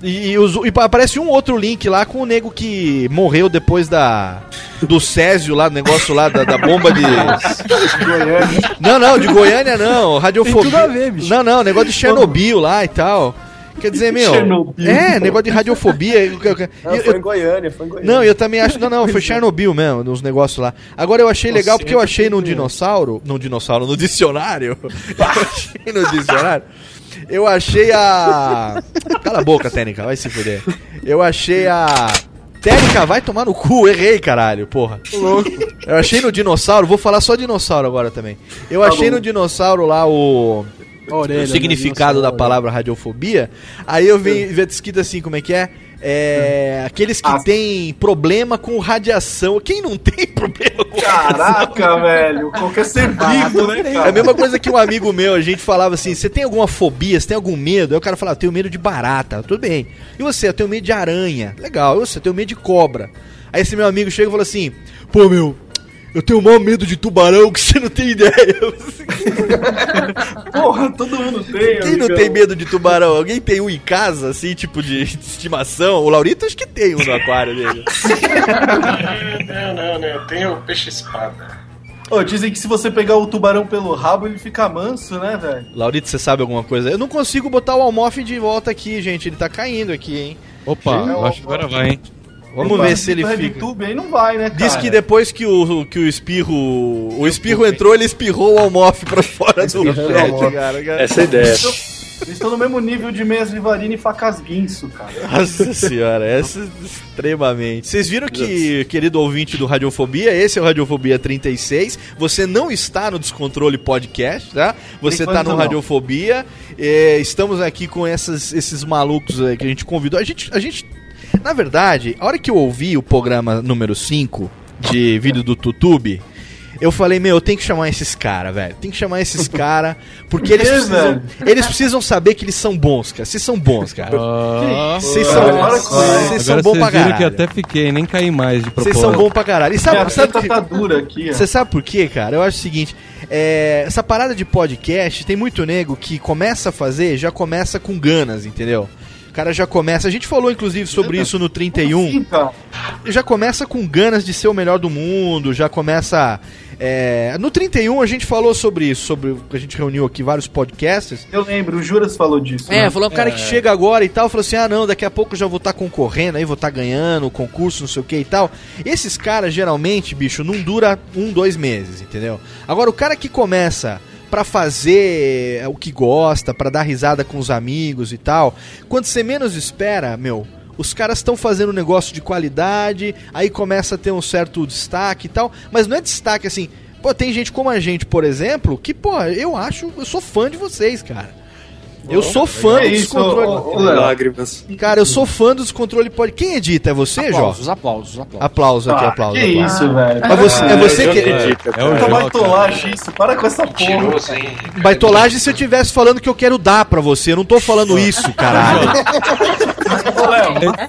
E, e os- e aparece um outro link lá com o nego que morreu depois da do Césio lá, do negócio lá da, da bomba de.
Goiânia.
Não, não, de Goiânia não. Radiofobia.
Tem tudo a ver, bicho.
Não, não, negócio de Chernobyl lá e tal. Quer dizer, meu.
Chernobyl.
É, negócio de radiofobia. (laughs) Eu- eu-
Não,
eu-
foi em Goiânia, foi em Goiânia.
não, eu também acho. Não, não, foi (laughs) Chernobyl mesmo, nos negócios lá. Agora eu achei legal porque eu achei num dinossauro. Num dinossauro, no dicionário. (laughs) Eu achei no dicionário. Eu achei a. Cala a boca, Técnica, vai se fuder. Eu achei a. Técnica, vai tomar no cu, errei, caralho, porra. Eu achei no dinossauro, vou falar só dinossauro agora também. Eu
Tá
achei
bom.
no dinossauro lá o.
A orelha,
o significado
né,
da
dinossauro.
palavra radiofobia. Aí eu vi, vi escrito assim, como é que é? É, aqueles que têm problema com radiação. Quem não tem (laughs) problema com
Caraca, velho. Qualquer ser vivo, né,
é
cara?
a mesma coisa que um amigo meu, a gente falava assim: você tem alguma fobia, você tem algum medo? Aí o cara falava: eu tenho medo de barata, tudo bem. E você? Eu tenho medo de aranha, legal. E você? Eu tenho medo de cobra. Aí esse meu amigo chega e fala assim: pô, meu, eu tenho o maior medo de tubarão que você não tem ideia. (laughs)
Porra, todo mundo tem.
Quem não
amigão.
tem medo de tubarão? Alguém tem um em casa, assim, tipo de estimação? O Laurito acho que tem um no aquário dele. (laughs)
Não, não, não. Eu tenho peixe-espada.
Ô, dizem que se você pegar o tubarão pelo rabo, ele fica manso, né, velho?
Laurito, você sabe alguma coisa? Eu não consigo botar o Almof de volta aqui, gente. Ele tá caindo aqui, hein?
Opa, eu acho que agora vai, hein?
Vamos
Opa,
ver se ele fica.
RedTube aí não vai, né, cara?
Diz que depois que o, que o espirro. O espirro entrou, ele espirrou o Almof pra fora do chat, cara, cara.
Essa é a ideia.
Eles estão- no mesmo nível de meias Rivarina e facas guinso, cara.
Nossa senhora, essa é extremamente. Vocês viram que, querido ouvinte do Radiofobia, esse é o Radiofobia 36. Você não está no Descontrole Podcast, tá? Você está no
não.
Radiofobia. É, estamos aqui com essas- esses malucos aí que a gente convidou. A gente, a gente, na verdade, a hora que eu ouvi o programa número 5 de vídeo do YouTube. Eu falei, meu, eu tenho que chamar esses caras, velho. Tem que chamar esses (laughs) caras, porque eles
quê,
precisam, eles precisam saber que eles são bons, cara. Vocês são bons, cara. Vocês são, vocês são bons pra
vocês viram que
caralho.
até fiquei, nem caí mais de
Vocês
propósito.
são bons pra caralho. E
Minha
sabe, sabe,
teta
por
tá dura aqui.
Você sabe por quê, cara? Eu acho o seguinte: é, essa parada de podcast tem muito nego que começa a fazer, já começa com ganas, entendeu? O cara já começa. A gente falou inclusive sobre isso no 31.
Sim, cara.
Já começa com ganas de ser o melhor do mundo, já começa. é, no 31 a gente falou sobre isso, sobre. A gente reuniu aqui vários podcasts.
Eu lembro, o Juras falou disso.
É,
né?
falou o cara que chega agora e tal, falou assim: ah, não, daqui a pouco eu já vou estar concorrendo, aí vou estar ganhando o concurso, não sei o que e tal. Esses caras, geralmente, bicho, não dura um, dois meses, entendeu? Agora, o cara que começa pra fazer o que gosta, pra dar risada com os amigos e tal, quando você menos espera, meu. Os caras estão fazendo um negócio de qualidade, aí começa a ter um certo destaque e tal, mas não é destaque assim. Pô, tem gente como a gente, por exemplo, que, pô, eu acho, eu sou fã de vocês, cara. Eu sou fã
é
do
isso,
descontrole.
ô, ô, Léo.
Lágrimas.
Cara, eu sou fã do descontrole pode. Quem edita? É você,
Aplausos,
Jó?
aplausos, aplausos.
Aplauso aqui,
Ah,
aplauso.
que
aplauso.
isso, velho.
É você, é você
eu
que.
acredito,
É
cara.
baitolagem isso, para com essa porra.
Baitolagem se eu tivesse falando que eu quero dar pra você. Eu não tô falando isso, caralho.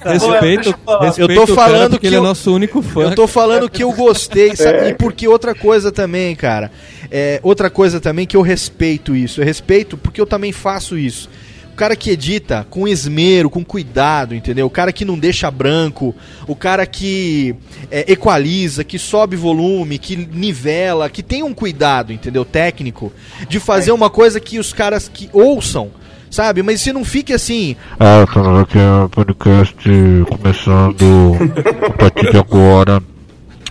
Respeito, respeito
Eu tô falando que
ele
eu-
é nosso único fã.
Eu tô falando que eu gostei, (laughs) sabe? E porque outra coisa também, cara. É, outra coisa também que eu respeito isso. Eu respeito porque eu também faço isso. O cara que edita com esmero, com cuidado, entendeu? O cara que não deixa branco, o cara que é, equaliza, que sobe volume, que nivela, que tem um cuidado, entendeu? Técnico, de fazer uma coisa que os caras que ouçam, sabe? Mas se não fique assim,
Ah, cara, aqui é o podcast começando a partir de agora. (laughs)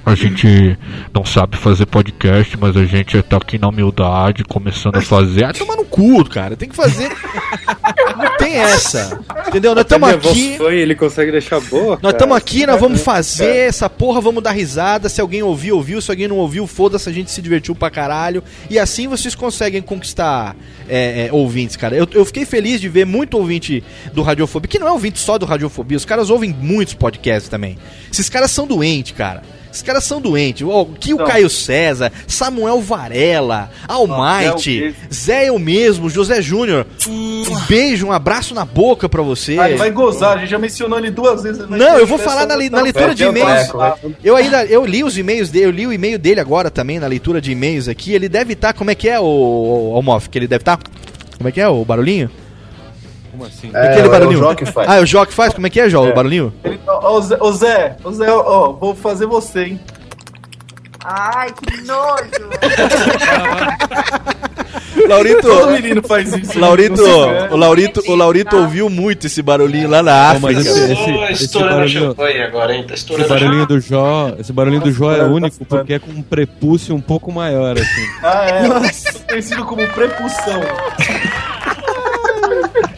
A gente não sabe fazer podcast, mas a gente tá aqui na humildade, começando a fazer.
ah, toma no cu, cara. Tem que fazer. não tem essa. Entendeu? Nós estamos aqui.
foi, ele consegue deixar boa.
Nós estamos aqui, nós vamos fazer essa porra, vamos dar risada. Se alguém ouviu, ouviu. Se alguém não ouviu, foda-se, a gente se divertiu pra caralho. E assim vocês conseguem conquistar é, é, ouvintes, cara. Eu, eu fiquei feliz de ver muito ouvinte do Radiofobia, que não é ouvinte só do Radiofobia, os caras ouvem muitos podcasts também. Esses caras são doentes, cara. Esses caras são doentes. Ó, que o. Caio César, Samuel Varela, Almighty,
Zé o
Zé eu mesmo, José Júnior. Um beijo, um abraço na boca pra você.
Ah, ele vai gozar, a gente já mencionou ele duas vezes. vai
Não, eu vou falar na, li- na leitura de
o
e-mails. Eu ainda eu li os e-mails dele, eu li o e-mail dele agora também na leitura de e-mails aqui. Ele deve estar, como é que é o, o, o Moff? Que ele deve estar. Como é que é o barulhinho?
Como assim?
É,
Aquele
é o
barulhinho.
Jó que faz.
Ah, é o Jó que faz? Como é que é, Jó? O
É.
barulhinho?
Ele- Ó, ó, Zé, ô Zé, ó, Zé, ó, vou fazer você, hein?
Ai, que nojo. (laughs)
Laurito,
Todo menino faz isso.
Laurito,
sei, né?
o Laurito, o Laurito ouviu muito esse barulhinho lá na
Não, mas
África.
esse- esse- esse barulhinho-
agora, hein? Tá
Esse barulhinho do Jó, esse barulhinho do Jó é
Tá
único porque é com um prepúcio um pouco maior, assim.
Ah, é. Conhecido como prepulsão.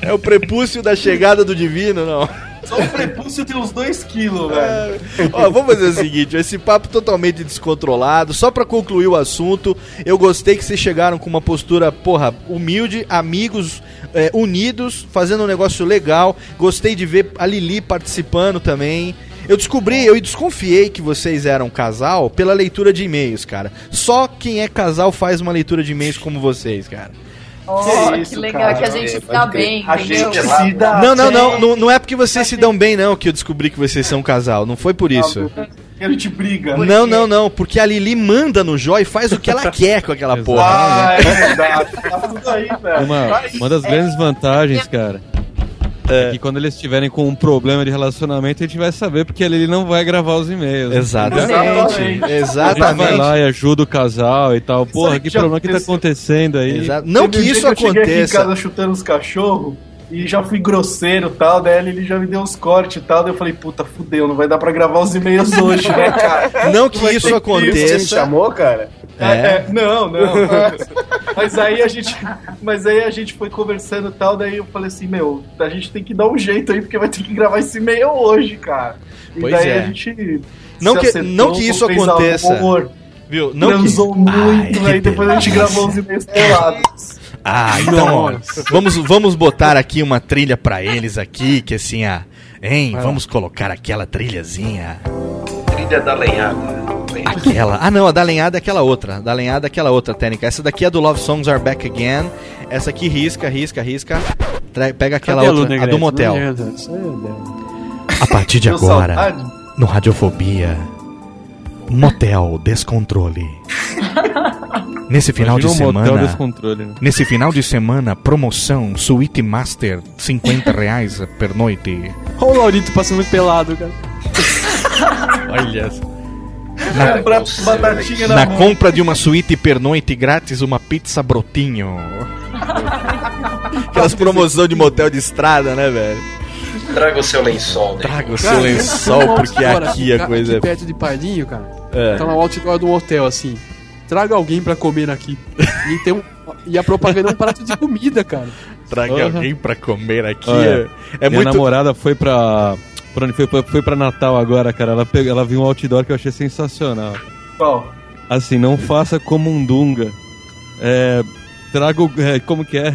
É o prepúcio da chegada do divino, não.
Só o prepúcio tem uns 2 quilos, velho.
Ó, vamos fazer o seguinte, esse papo totalmente descontrolado, só pra concluir o assunto, eu gostei que vocês chegaram com uma postura, porra, humilde, amigos, é, unidos, fazendo um negócio legal. Gostei de ver a Lili participando também. Eu descobri, eu desconfiei que vocês eram casal pela leitura de e-mails, cara. Só quem é casal faz uma leitura de e-mails como vocês, cara.
Oh,
Que
que,
isso,
legal
cara.
que a gente
É,
se dá
pode crer.
bem,
A
entendeu?
gente se dá
Não, não, não, não, não é porque vocês se dão bem, não, que eu descobri que vocês são casal. Não foi por isso.
A gente briga.
Não, não, não, porque a Lili manda no Jó e faz o que ela (laughs) quer com aquela porra.
Ah, é verdade. Tá tudo aí, velho.
Uma, uma das grandes vantagens, cara, é. que quando eles estiverem com um problema de relacionamento, a gente vai saber, porque ele não vai gravar os e-mails.
Exatamente,
A gente vai
exatamente.
lá e ajuda o casal e tal. Porra, que
que
problema que tá acontecendo aí?
Exato. Não que
Teve
isso
dia eu cheguei aqui em
aconteça.
casa chutando os cachorros e já fui grosseiro e tal, daí ele já me deu uns cortes e tal, daí eu falei, puta, fudeu, não vai dar pra gravar os e-mails hoje, né, cara?
Não que isso aconteça.
Você chamou, cara?
É, é, não, não. (laughs) mas aí a gente, mas aí a gente foi conversando e tal, daí eu falei assim, meu, a gente tem que dar um jeito aí porque vai ter que gravar esse e-mail hoje, cara. E
Pois
daí
é.
a gente
Não
se
que-
acertou,
não que isso aconteça.
amor,
Viu? Não que...
transou muito,
Ai,
aí
que
depois a gente gravou os e-mails pelados.
Ah, então, ó, vamos, vamos botar aqui uma trilha pra eles aqui, que assim, ah, hein, vamos colocar aquela trilhazinha.
Trilha da lenhada.
Aquela. Ah, não, a da lenhada é aquela outra. Da lenhada é aquela outra técnica. Essa daqui é do Love Songs Are Back Again. Essa aqui risca, risca, risca. Tra- Pega aquela
Cadê a
outra,
Lu
a do motel. A partir de agora,
saudade?
no Radiofobia, Motel Descontrole. Nesse final de semana.
descontrole, né?
Nesse final de semana, promoção Suite Master, 50 (laughs) reais per noite.
Olha o Laurito passando pelado, cara.
Olha.
É, pra batatinha na,
Na
mão.
compra de uma suíte per noite grátis, uma pizza brotinho. Aquelas promoções de motel de estrada, né, velho?
Traga o seu lençol. Né?
Traga o seu lençol, porque aqui a coisa
Aqui
é.
perto de Pardinho, cara.
É.
Tá no outdoor do hotel, assim. Traga alguém pra comer aqui. E, tem um, e a propaganda é um prato de comida, cara.
Traga
Uhum.
alguém pra comer aqui.
Olha,
é
minha
muito.
namorada foi pra. Pra onde foi? Foi, pra Natal agora, cara. Ela, pegou, ela viu um outdoor que eu achei sensacional.
Qual?
Assim, não faça como um Dunga. É. Traga o. é, como que é?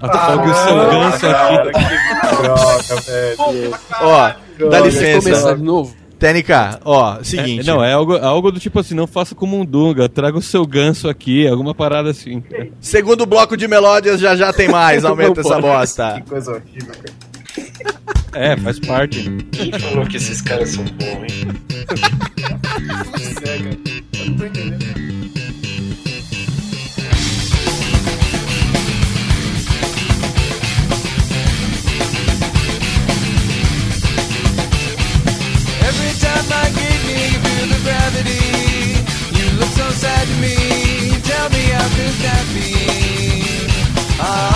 Traga o seu ganso aqui.
Droga, (laughs) velho.
Ó, dá
começar
licença.
de novo.
TNK, ó, seguinte.
É, não, é algo, algo do tipo assim, não faça como um Dunga, traga o seu ganso aqui, alguma parada assim.
Segundo bloco de melódias, já já tem mais. (laughs) Aumenta essa bosta.
Que coisa horrível, cara. (laughs)
É, faz parte.
Quem falou que esses caras são bons, hein?
Cega. Eu não tô entendendo.
Every time I get near you feel the gravity You look so sad to me Tell me how could that be Ah,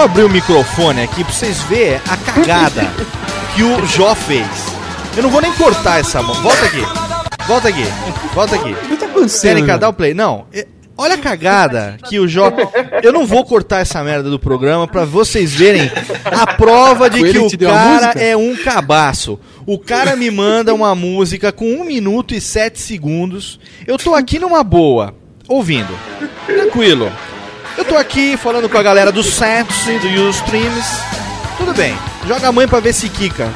Vou abrir o microfone aqui pra vocês verem a cagada que o Jó fez. Eu não vou nem cortar essa mão. Volta aqui. Volta aqui. Volta aqui. O que tá
acontecendo,
Querem
velho?
dar o play? Não. é- Olha a cagada que o Jó. Eu não vou cortar essa merda do programa pra vocês verem a prova de que o cara é um cabaço. O cara me manda uma música com 1 minuto e 7 segundos. Eu tô aqui numa boa, ouvindo. Tranquilo. Eu tô aqui falando com a galera do Sets do Ustreams. Tudo bem. Joga a mãe pra ver se quica.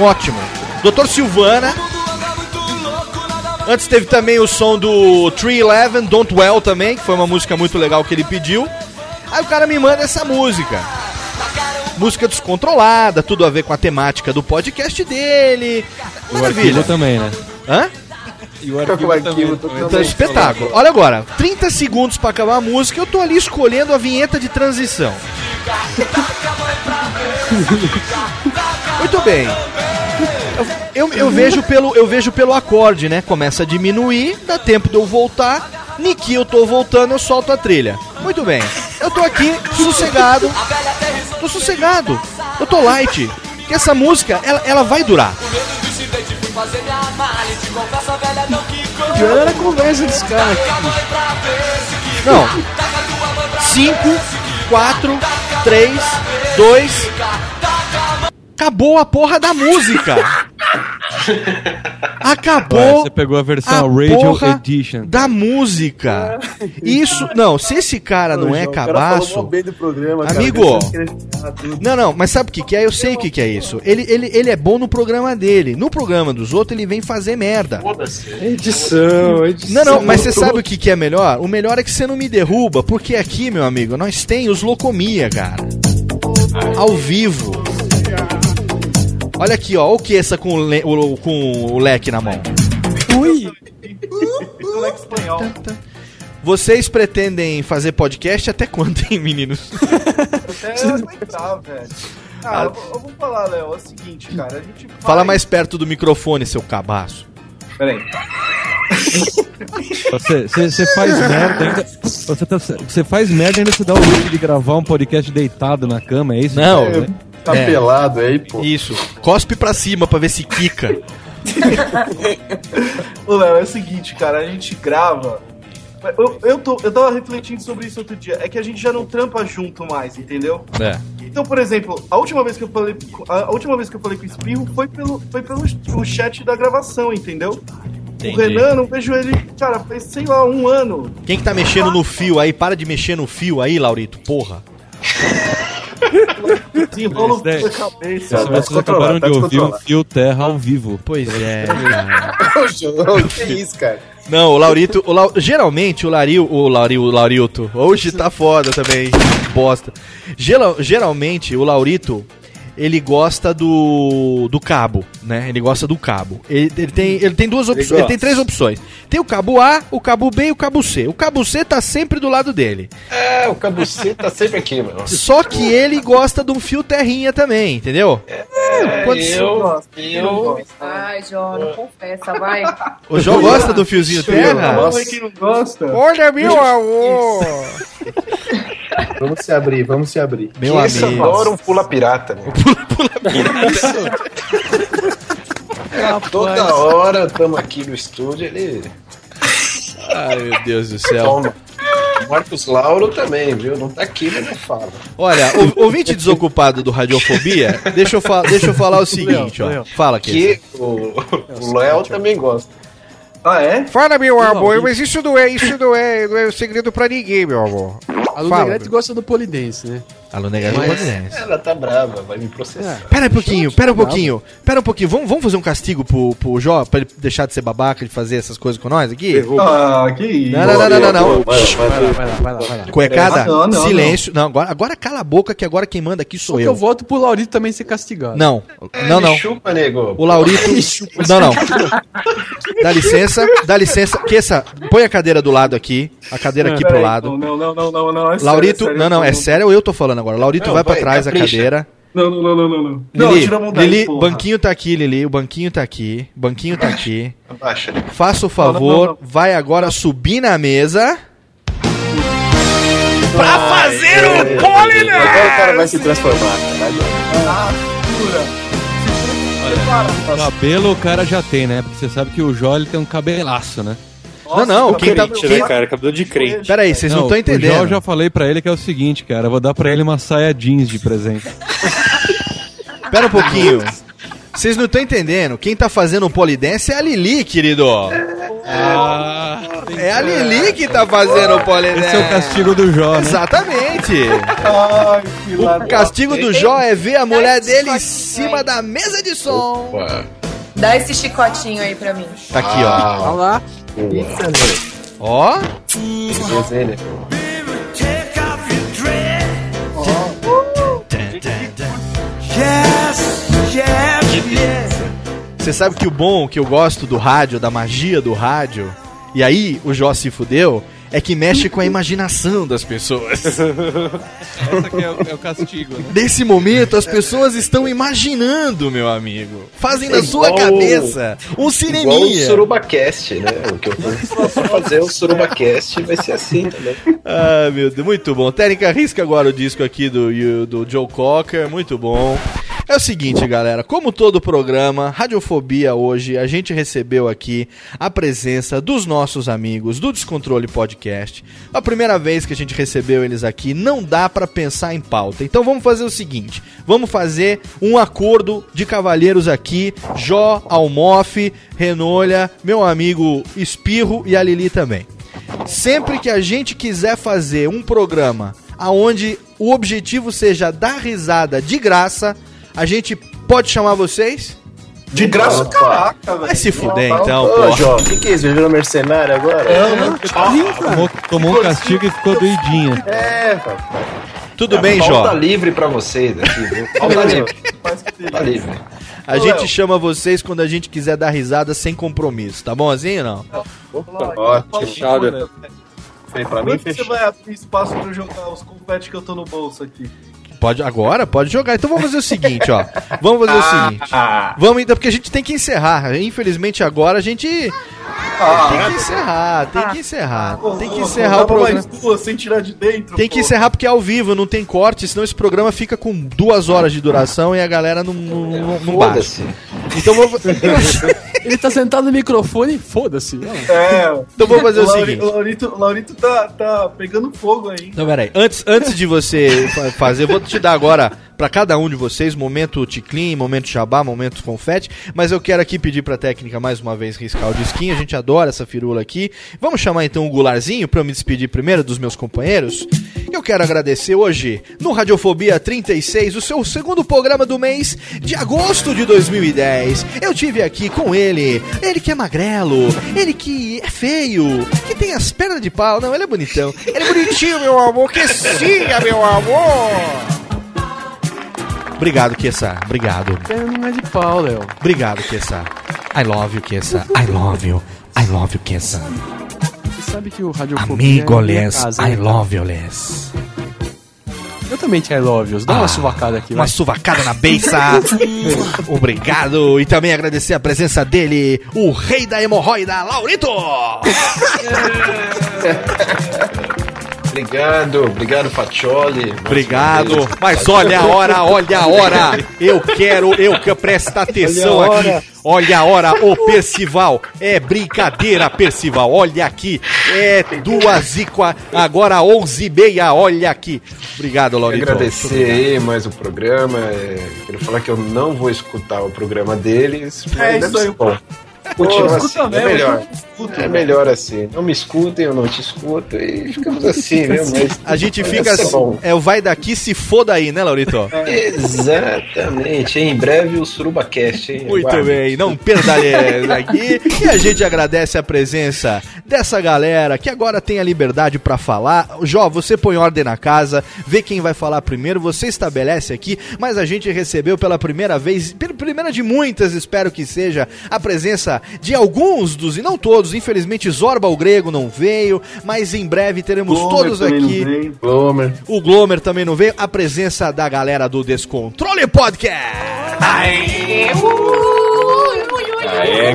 Ótimo. Doutor Silvana. Antes teve também o som do 311, Don't Well também, que foi uma música muito legal que ele pediu. Aí o cara me manda essa música. Música descontrolada, tudo a ver com a temática do podcast dele.
O
Maravilha.
arquivo também, né?
Hã?
E o arquivo, também.
Então, espetáculo. Olha agora, 30 segundos pra acabar a música, eu tô ali escolhendo a vinheta de transição. (laughs) Muito bem. Eu, eu, eu vejo pelo, eu vejo pelo acorde, né? Começa a diminuir, dá tempo de eu voltar. Niki, eu tô voltando, eu solto a trilha. Muito bem. Eu tô aqui, sossegado. Tô sossegado. Eu tô light. Porque essa música, ela, ela vai durar.
Fui fazer minha mala e te confesso a velha não quicou.
Pior era conversa desse cara.
Não.
Taca tua mãe pra
5, 4, 3, 2. Acabou a porra da música. (laughs) Acabou.
Ué, você pegou a versão Radio
porra
Edition.
Da música. Isso, não, se esse cara não é
O cara falou mó
cabaço.
bem do programa.
Amigo. Não, não, mas sabe o que, que é? Eu sei o que, que é isso. Ele, ele, ele é bom no programa dele. No programa dos outros, ele vem fazer merda.
Edição, edição.
Não, não, mas você sabe o que, que é melhor? O melhor é que você não me derruba, porque aqui, meu amigo, nós tem os Locomia, cara. Ao vivo. Olha aqui, ó. O que essa com o, le- o- com o leque na mão?
Ui!
Moleque espanhol.
Vocês pretendem fazer podcast até quando, hein, meninos?
Até eu aguentar, velho. Ah, eu, vou- eu vou falar, Léo, é o seguinte, cara. A gente
Fala mais perto do microfone, seu cabaço.
Peraí.
Você, você, você faz merda ainda. Você, tá- você faz merda ainda você dá o luxo de gravar um podcast deitado na cama, é isso?
Não,
Né?
Tá
É.
pelado aí, pô.
Isso. Cospe pra cima pra ver se quica. (laughs)
Ô, Léo, é o seguinte, cara, a gente grava. Eu, eu, tô, eu tava refletindo sobre isso outro dia. É que a gente já não trampa junto mais, entendeu?
É.
Então, por exemplo, a última vez que eu falei, a última vez que eu falei com o Espirro foi pelo, foi pelo o chat da gravação, entendeu?
Entendi.
O Renan, não vejo ele, cara, faz, sei lá, um ano.
Quem que tá mexendo no fio aí? Para de mexer no fio aí, Laurito, porra.
Desenrola na cabeça.
Essa vocês acabaram de ouvir o Fio Terra ao vivo.
Pois é.
João, (laughs) que isso, cara?
Não, o Laurito, o Lau- geralmente o Laril, o Laril, o Laurilto, hoje tá foda também, bosta. Geral- geralmente o Laurito, ele gosta do do cabo, né? Ele gosta do cabo. Ele, ele tem, ele tem duas
Ele
opções, ele tem
gosta.
três opções. Tem o cabo A, o cabo B e o cabo C. O cabo C tá sempre do lado dele.
É, o cabucê tá sempre aqui, mano.
Só que ele gosta de um fio terrinha também, entendeu?
É,
Quando-
eu, eu,
Ai, Jó, não confessa, vai.
O João gosta do fiozinho terra?
Ver quem não gosta.
Olha, meu amor! (laughs)
Vamos se abrir, vamos se abrir.
Meu
que
amigo.
adora um pula pirata, né? É, toda hora estamos aqui no estúdio, ele.
Ai, meu Deus do céu.
Toma. Marcos Lauro também, viu? Não tá aqui, mas não fala.
Olha, o, ouvinte desocupado do Radiofobia, deixa eu, fa- deixa eu falar o seguinte, ó. Fala aqui.
Que o o Léo também gosta.
Ah, é?
Fala, meu amor, mas isso não é, isso não é, não é segredo pra ninguém, meu amor.
A Lu
Fala,
Negrete gosta do polidense, né?
Alô, negado
Mas-
Ela tá brava, vai me processar.
Pera aí um pouquinho, pera um pouquinho, pera um pouquinho. Vamos, vamos fazer um castigo pro, pro Jó, pra ele deixar de ser babaca, de fazer essas coisas com nós aqui?
Ah, que isso.
Não, não, não, não, não, não.
Vai, vai, vai.
Vai lá, vai lá, vai lá.
Cuecada,
Ah, não, não,
silêncio. Não, agora, agora cala a boca, que agora quem manda aqui sou
Só que
eu.
eu voto pro Laurito também ser castigado.
Não, não, não.
Me Chupa, nego.
O Laurito. Não, não. Dá licença, dá licença. Queça, põe a cadeira do lado aqui. A cadeira aqui pro lado.
Não, não, não, não, não. É sério,
Laurito,
é sério,
não, não, é sério ou eu tô falando agora? Laurito
Não,
vai pra
vai,
trás da
capricha.
cadeira.
Não, não, não, não, não. não. Não,
Lili,
tira a mão daí,
Lili,
porra.
banquinho tá aqui, Lili. O banquinho tá aqui. Banquinho tá aqui.
Abaixa.
Faça o
não,
favor,
não.
vai agora subir na mesa. Pra fazer o
Agora o cara vai se transformar. Vai,
Cabelo o cara já tem, né? Porque você sabe que o Jó ele tem um cabelaço, né?
Não, não, quem tá.
Crente, né, cara? Cabelo de crente.
Pera aí, vocês não estão
O Jó eu
entendendo.
já falei pra ele que é o seguinte, cara. Eu vou dar pra ele uma saia jeans de presente. (laughs)
Pera um pouquinho. Vocês não estão entendendo. Quem tá fazendo o polidense é a Lili, querido.
Ah,
É a Lili que tá fazendo o polidense.
esse é o castigo do Jó, né?
Exatamente.
Ai, que
O castigo do Jó é ver a mulher dele em cima da mesa de som.
Opa.
Dá esse chicotinho aí pra mim.
Tá aqui, ó.
Olha lá.
Ó.
Desenho.
Você sabe que o bom que eu gosto do rádio, da magia do rádio, e aí o Jó se fudeu, é que mexe com a imaginação das pessoas. (laughs)
Essa aqui é o, é o castigo. Né?
Nesse momento, as pessoas estão imaginando, meu amigo. Fazem na
É
sua
igual-
cabeça um
Igual o
cineminha.
Surubacast, né? O que eu vou fazer o Surubacast vai ser assim também.
Ah, meu Deus, muito bom. Técnica risca agora o disco aqui do, do Joe Cocker, muito bom. É o seguinte, galera, como todo programa, Radiofobia hoje, a gente recebeu aqui a presença dos nossos amigos do Descontrole Podcast. A primeira vez que a gente recebeu eles aqui, não dá pra pensar em pauta. Então vamos fazer o seguinte, vamos fazer um acordo de cavalheiros aqui, Jó, Almof, Renolha, meu amigo Espirro e a Lili também. Sempre que a gente quiser fazer um programa aonde o objetivo seja dar risada de graça, a gente pode chamar vocês?
De graça, caraca, velho.
Vai se fuder então,
Ô,
pô.
O que, que é isso? Virou mercenário agora?
Tomou, tomou um castigo e ficou doidinha.
É, cara.
Tudo bem,
Pauta
Jó?
livre pra vocês aqui, viu? (laughs) Pauta livre. Pauta livre.
A gente chama vocês quando a gente quiser dar risada sem compromisso, tá bom assim ou não?
Ótimo.
Fechado.
Foi pra mim,
Quando você vai abrir espaço pra eu jogar os confetes que eu tô no bolso aqui?
Pode agora? Pode jogar. Então vamos fazer o seguinte, ó. Vamos fazer o seguinte. Vamos então, porque a gente tem que encerrar. Infelizmente agora a gente tem que encerrar, tem que encerrar. Tem que encerrar o programa.
sem tirar de dentro.
Tem que encerrar porque é ao vivo, não tem corte, senão esse programa fica com duas horas de duração e a galera não, não, não.
Foda-se.
Então vou, (laughs)
Ele tá sentado no microfone, foda-se.
É.
então vou fazer o
Lauri-
seguinte.
O Laurito, Laurito tá, tá pegando fogo aí.
Não, peraí. Antes, antes de você fa- fazer, eu vou te dar agora, pra cada um de vocês, momento ticlin, momento jabá, momento confete, mas eu quero aqui pedir pra técnica mais uma vez riscar o disquinho, a gente adora essa firula aqui. Vamos chamar então o Gularzinho pra eu me despedir primeiro dos meus companheiros? Eu quero agradecer hoje, no Radiofobia 36, o seu segundo programa do mês de agosto de 2010. Eu tive aqui com ele, ele que é magrelo, ele que é feio, que tem as pernas de pau. Não, ele é bonitão. Ele é bonitinho, meu amor, que siga, meu amor. Obrigado, Kessa. Obrigado.
Não é de pau, Léo.
Obrigado, Kessa. I love you, Kessa. I love you. I love you, Kessa.
Você sabe que o Radiofobia
Amigo,
é minha
Les.
casa,
I
né?
love you, Les.
Eu também te I love yous. Dá uma suvacada aqui,
Ah, Uma
vai.
suvacada na beiça. (laughs) Obrigado. E também agradecer a presença dele, o rei da hemorroida, Laurito. (laughs)
Obrigado, obrigado, Fatioli.
Obrigado. Mas olha a hora, olha a hora. Eu quero, eu que presta atenção
Olha
aqui. Olha a hora, ô Percival. É brincadeira, Percival. Olha aqui. É duas e qua... agora onze e meia. Olha aqui. Obrigado,
Quero
Laurito.
agradecer aí mais o programa. é, quero falar que eu não vou escutar o programa deles. mas
É isso aí.
Continua assim,
escuta
é melhor.
escuto,
É melhor assim. Não me escutem, eu não te escuto e ficamos assim, viu? Mas
A gente fica assim. É o vai daqui se foda aí, né, Laurito?
Exatamente. Em breve o SurubaCast, hein?
Muito
Aguarde.
bem, não perda aqui. E a gente agradece a presença dessa galera que agora tem a liberdade pra falar. Jó, você põe ordem na casa, vê quem vai falar primeiro, você estabelece aqui, mas a gente recebeu pela primeira vez, pela primeira de muitas, espero que seja, a presença de alguns dos, e não todos, infelizmente Zorba o Grego não veio, mas em breve teremos
Glomer
todos aqui.
veio.
Glomer.
O Glomer também não veio, a presença da galera do Descontrole Podcast.
Aê,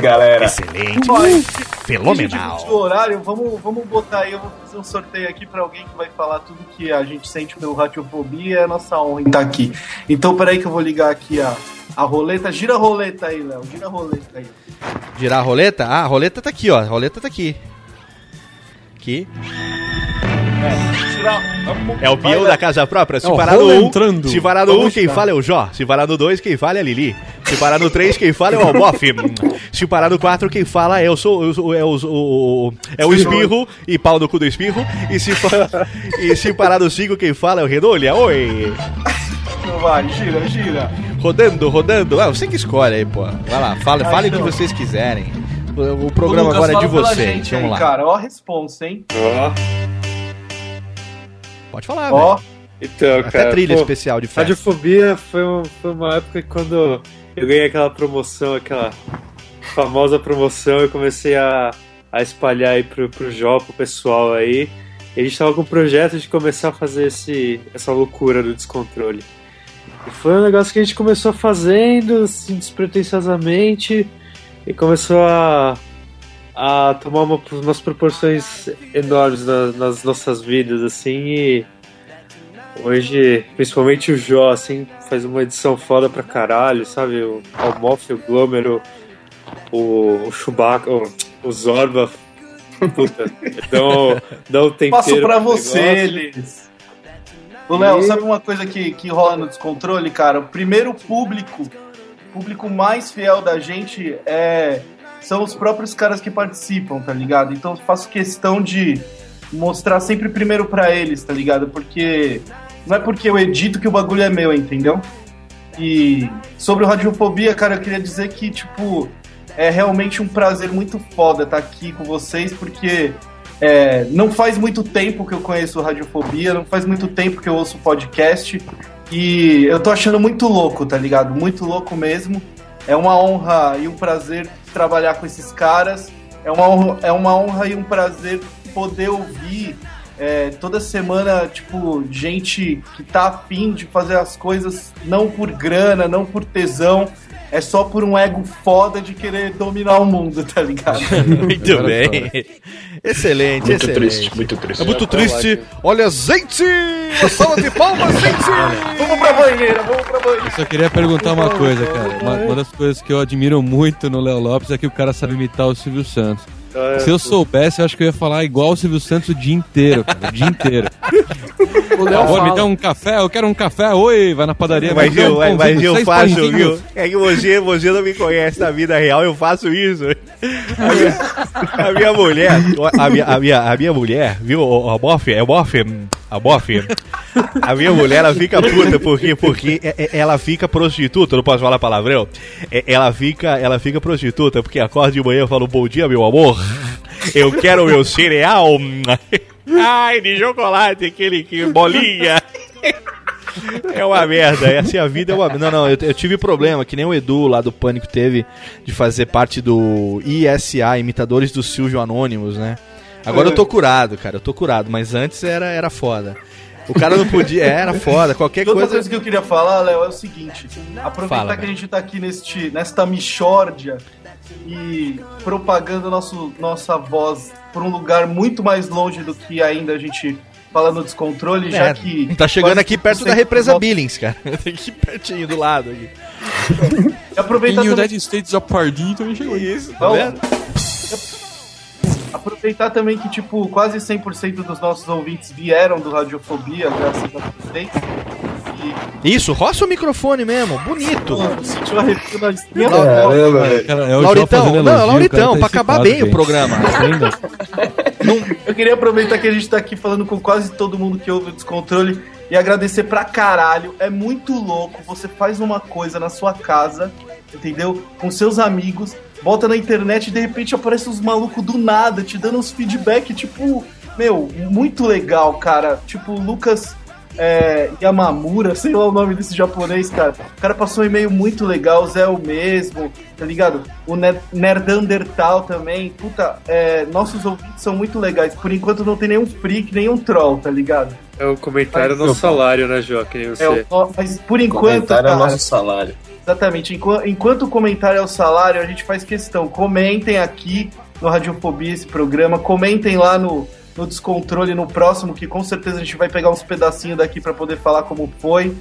galera.
Excelente.
E-
Fenomenal.
Gente, o horário, vamos, vamos botar aí, eu vou fazer um sorteio aqui pra alguém que vai falar tudo que a gente sente pelo Radiofobia, é a nossa honra em estar aqui. Então, peraí que eu vou ligar aqui a, a roleta. Gira a roleta aí, Léo, gira a roleta aí.
Girar a roleta? Ah, a roleta tá aqui, ó. A roleta tá aqui. Aqui. É o peão da casa própria. Se
É o
parar no
rolo
1,
entrando.
se parar no 1,
Vamos
quem fala é o Jó. Se parar no 2, quem fala é a Lili. Se parar no 3, quem fala é o Albof. Se parar no 4, quem fala é, eu sou, eu sou- é, o, o- é o Espirro e pau no cu do Espirro. E se, (laughs) e se parar no 5, quem fala é o Renolha. Oi!
Então vai, gira, gira.
Rodando, rodando. Ah, você que escolhe aí, pô. Vai lá, fala,
Ah,
fale o
então.
que vocês quiserem. O, o programa
Ô, Lucas,
agora é de vocês. Vamos
aí,
lá.
Cara, ó a responsa, hein?
Ó.
Pode falar,
Ó.
velho.
Então,
Até
cara.
trilha
pô,
especial de festa.
Radiofobia foi, um- foi uma época que quando eu ganhei aquela promoção, aquela famosa promoção, eu comecei a, a espalhar aí pro, pro Jó, pro pessoal aí. E a gente tava com o projeto de começar a fazer esse, essa loucura do descontrole. E foi um negócio que a gente começou fazendo, assim, despretensiosamente, e começou a, a tomar uma- umas proporções enormes na- nas nossas vidas, assim, e hoje, principalmente o Jó, assim, faz uma edição foda pra caralho, sabe? O Almof, o Glomer, o, o, Chewbacca, o, o Zorba, puta, dão, dão um tempero
Passo pra você, eles. Ô, Léo, sabe uma coisa que, que rola no descontrole, cara? O primeiro público, o público mais fiel da gente é são os próprios caras que participam, tá ligado? Então faço questão de mostrar sempre primeiro pra eles, tá ligado? Porque não é porque eu edito que o bagulho é meu, entendeu? E sobre o Radiofobia, cara, eu queria dizer que, tipo, é realmente um prazer muito foda estar aqui com vocês, porque é, não faz muito tempo que eu conheço o Radiofobia, não faz muito tempo que eu ouço podcast, e eu tô achando muito louco, tá ligado? Muito louco mesmo. É uma honra e um prazer trabalhar com esses caras. É uma honra, é uma honra e um prazer poder ouvir é, toda semana, tipo, gente que tá afim de fazer as coisas não por grana, não por tesão, é só por um ego foda de querer dominar o mundo, tá ligado? (laughs)
Muito bem. Excelente,
Muito
excelente.
triste, muito triste.
É muito
É,
triste. Olha, gente! Uma salva de palmas, gente!
vamos pra banheira, vamos pra banheira.
Eu só queria perguntar uma coisa, cara. Uma, uma das coisas que eu admiro muito no Léo Lopes é que o cara sabe imitar o Silvio Santos. Se eu soubesse, eu acho que eu ia falar igual o Silvio Santos o dia inteiro, cara, o dia inteiro. (laughs)
O Léo
favor, me dá um café, eu quero um café. Oi, vai na padaria.
Mas
me dá um
eu, mas,
pãozinho,
mas eu faço, viu? É que você, você não me conhece na vida real, eu faço isso. A minha, a minha mulher, a minha, a minha, a minha mulher, viu? o- A Boff, é Boff, a Boff. A minha mulher, ela fica puta porque, porque é- é- ela fica prostituta, não posso falar palavrão. É- Ela fica, ela fica prostituta porque acorda de manhã e fala, bom dia, meu amor. Eu quero meu cereal. Ai, de chocolate, aquele que bolinha. É uma merda, essa é a vida é uma Não, não, eu, eu tive problema, que nem o Edu lá do Pânico teve de fazer parte do ISA, Imitadores do Silvio Anônimos, né? Agora eu tô curado, cara, eu tô curado, mas antes era, era foda. O cara não podia, é, era foda, qualquer
Outra
coisa.
coisa que eu queria falar, Léo, é o seguinte: aproveitar
Fala,
que a gente tá aqui neste, nesta michórdia e propagando nosso, nossa voz por um lugar muito mais longe do que ainda a gente fala no descontrole, já
É,
que.
Tá chegando aqui perto da
100%
represa Billings, cara. (laughs) Aqui pertinho do lado aqui.
E aproveitar
Em
também-
United States of Pardinho também chegou.
Isso,
tá vendo? Aproveitar também que, tipo, quase 100% dos nossos ouvintes vieram do Radiofobia, graças a vocês.
Isso, roça o microfone mesmo, bonito.
Mano, sentiu arrepio na
Caramba.
Cara, é João
Lauritão, não,
elogio,
Lauritão,
o cara tá
pra acabar bem o programa.
Ainda?
Eu queria aproveitar que a gente tá aqui falando com quase todo mundo que ouve o Descontrole e agradecer pra caralho. É muito louco. Você faz uma coisa na sua casa, entendeu? Com seus amigos, bota na internet e de repente aparece uns malucos do nada te dando uns feedback, tipo, meu, muito legal, cara. Tipo, o Lucas é, Yamamura, sei lá o nome desse japonês, cara. O cara passou um e-mail muito legal, o Zé é o mesmo, tá ligado? O Ner- Nerdandertal também. Puta, é, nossos ouvintes são muito legais. Por enquanto não tem nenhum freak, nenhum troll, tá ligado?
É o comentário
Mas-
no salário, né, nem você.
É, o- mas por enquanto.
Comentário é o
cara,
nosso salário.
Exatamente. Enqu- Enquanto o comentário é o salário, a gente faz questão. Comentem aqui no Radiofobia esse programa. Comentem lá no, no Descontrole no próximo, que com certeza a gente vai pegar uns pedacinhos daqui pra poder falar como foi.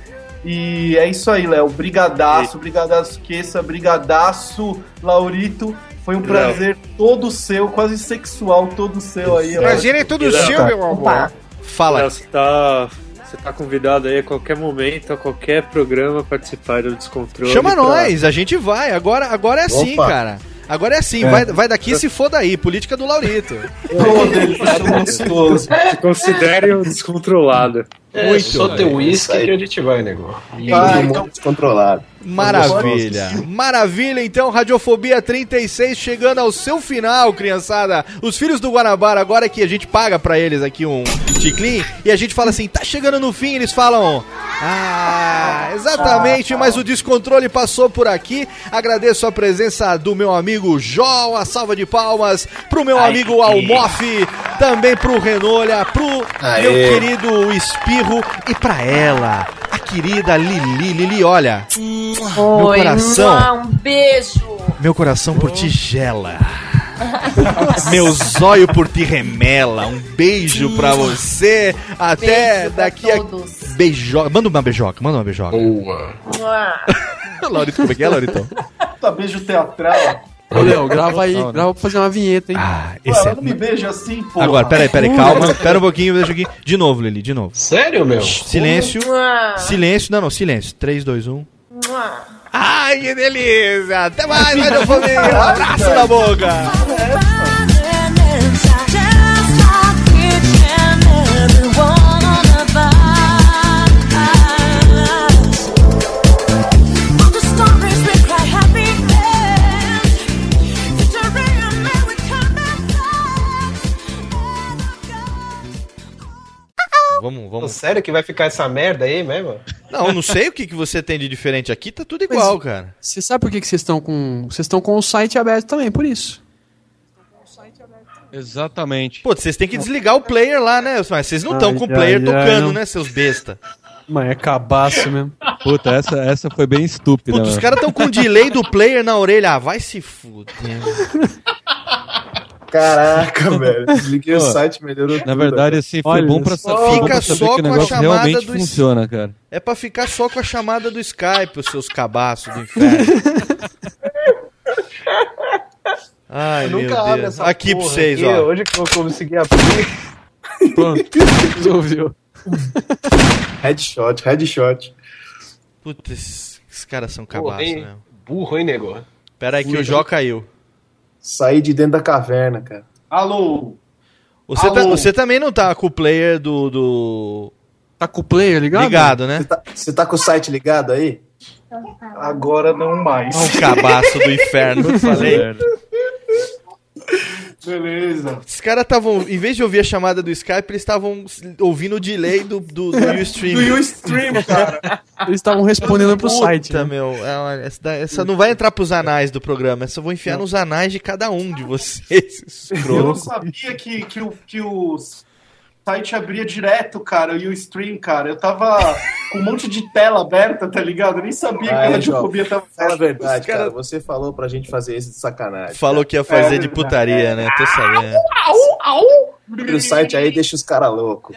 E é isso aí, Léo. Brigadaço, brigadaço Queça, brigadaço Laurito. Foi um
Léo.
prazer todo seu, quase sexual todo seu aí.
Prazer é todo
Léo.
seu, meu amor. Fala.
Léo, Você tá, você tá convidado aí a qualquer momento, a qualquer programa participar do Descontrole.
Chama
pra-
nós, a gente vai. Agora, agora é assim,
Opa.
cara. Agora é assim,
É.
vai, vai daqui se for daí. Política do Laurito.
Se considere um descontrolado.
É,
Muito
só ter uísque que a gente vai, nego.
Ah,
então- descontrolado.
Maravilha, maravilha. Então, Radiofobia 36 chegando ao seu final, criançada. Os filhos do Guanabara, agora que a gente paga pra eles aqui um ticlin e a gente fala assim, tá chegando no fim, eles falam. Ah, exatamente, mas o descontrole passou por aqui. Agradeço a presença do meu amigo Jó, uma salva de palmas pro meu amigo Almof, também pro Renolha, pro
Aê.
meu querido Espirro e pra ela, a querida Lili. Lili, olha, meu
Oi,
coração,
um beijo.
meu coração por ti gela. (laughs) Meu zóio por ti remela. Um beijo pra você. Até
Beijo pra
daqui a. Beijoca. Manda uma beijoca, manda uma beijoca.
Boa. (laughs)
Laurito, como é que é, Lauritão?
Puta beijo teatral.
Ô, Léo, grava aí,
Não, né?
grava pra fazer uma vinheta, hein?
Ah, esse
ela
é...
não me beija assim, pô.
Agora, peraí, peraí, calma. Pera um pouquinho, deixa aqui. De novo, Lili, de novo.
Sério, meu?
Silêncio. Silêncio. Não, não, silêncio. 3, 2, 1.
Mua.
Ai, que delícia! Até mais, Radiofobia! Um abraço na boca! Vamos, vamos.
Sério que vai ficar essa merda aí mesmo?
Não, não sei o que, que você tem de diferente aqui, tá tudo igual, cara.
Você sabe por que que vocês estão com. Vocês estão com o site aberto também, por isso.
Exatamente.
Pô, vocês têm que desligar o player lá, né? Mas vocês não estão com o player
ai,
tocando,
ai,
né, seus besta?
Mas é cabaço mesmo.
Puta, essa, essa foi bem estúpida.
Puta, os
mano.
caras estão com delay do player na orelha. Ah, vai se fuder. (laughs)
Caraca, velho. Desliguei o site, melhorou
Na
tudo,
verdade, assim, foi
Olha
bom pra,
só.
sa- foi bom
Fica
pra saber
só
que o negócio
chamada
realmente
do-
funciona, cara.
É pra ficar só com a chamada do Skype, os seus cabaços do inferno. (laughs) Ai,
Eu
meu Deus.
essa
Aqui pra vocês,
aqui,
ó.
Hoje que eu vou conseguir abrir.
Pronto, (laughs) resolveu.
Headshot, headshot.
Putz, esses caras são cabaços, né?
Burro, hein, nego?
Pera aí que o Jó caiu.
Saí de dentro da caverna, cara.
Alô?
Você, tá-
Alô?
você também não tá com o player do. do...
Tá com o player ligado?
Ligado, né?
Você tá, você tá com o site ligado aí?
Agora não mais.
O cabaço do inferno, eu falei.
Beleza.
Os caras estavam, em vez de ouvir a chamada do Skype, eles estavam ouvindo o delay do, do, do Ustream. (laughs)
Do Ustream, cara.
Eles estavam respondendo pro
Puta,
site. né?
meu. é essa, essa não vai entrar pros anais do programa. Essa eu vou enfiar nos anais de cada um de vocês.
Eu não sabia que, que, o, que o site abria direto, cara, e o stream, cara. Eu tava com um monte de tela aberta, tá ligado? Eu nem sabia que a radiofobia
Jó,
tava
Fala a verdade,
cara-
cara. Você falou pra gente fazer isso de sacanagem.
Falou que ia fazer
É,
de putaria, né? Tô sabendo.
Au, au!
Abre o site aí deixa os caras loucos.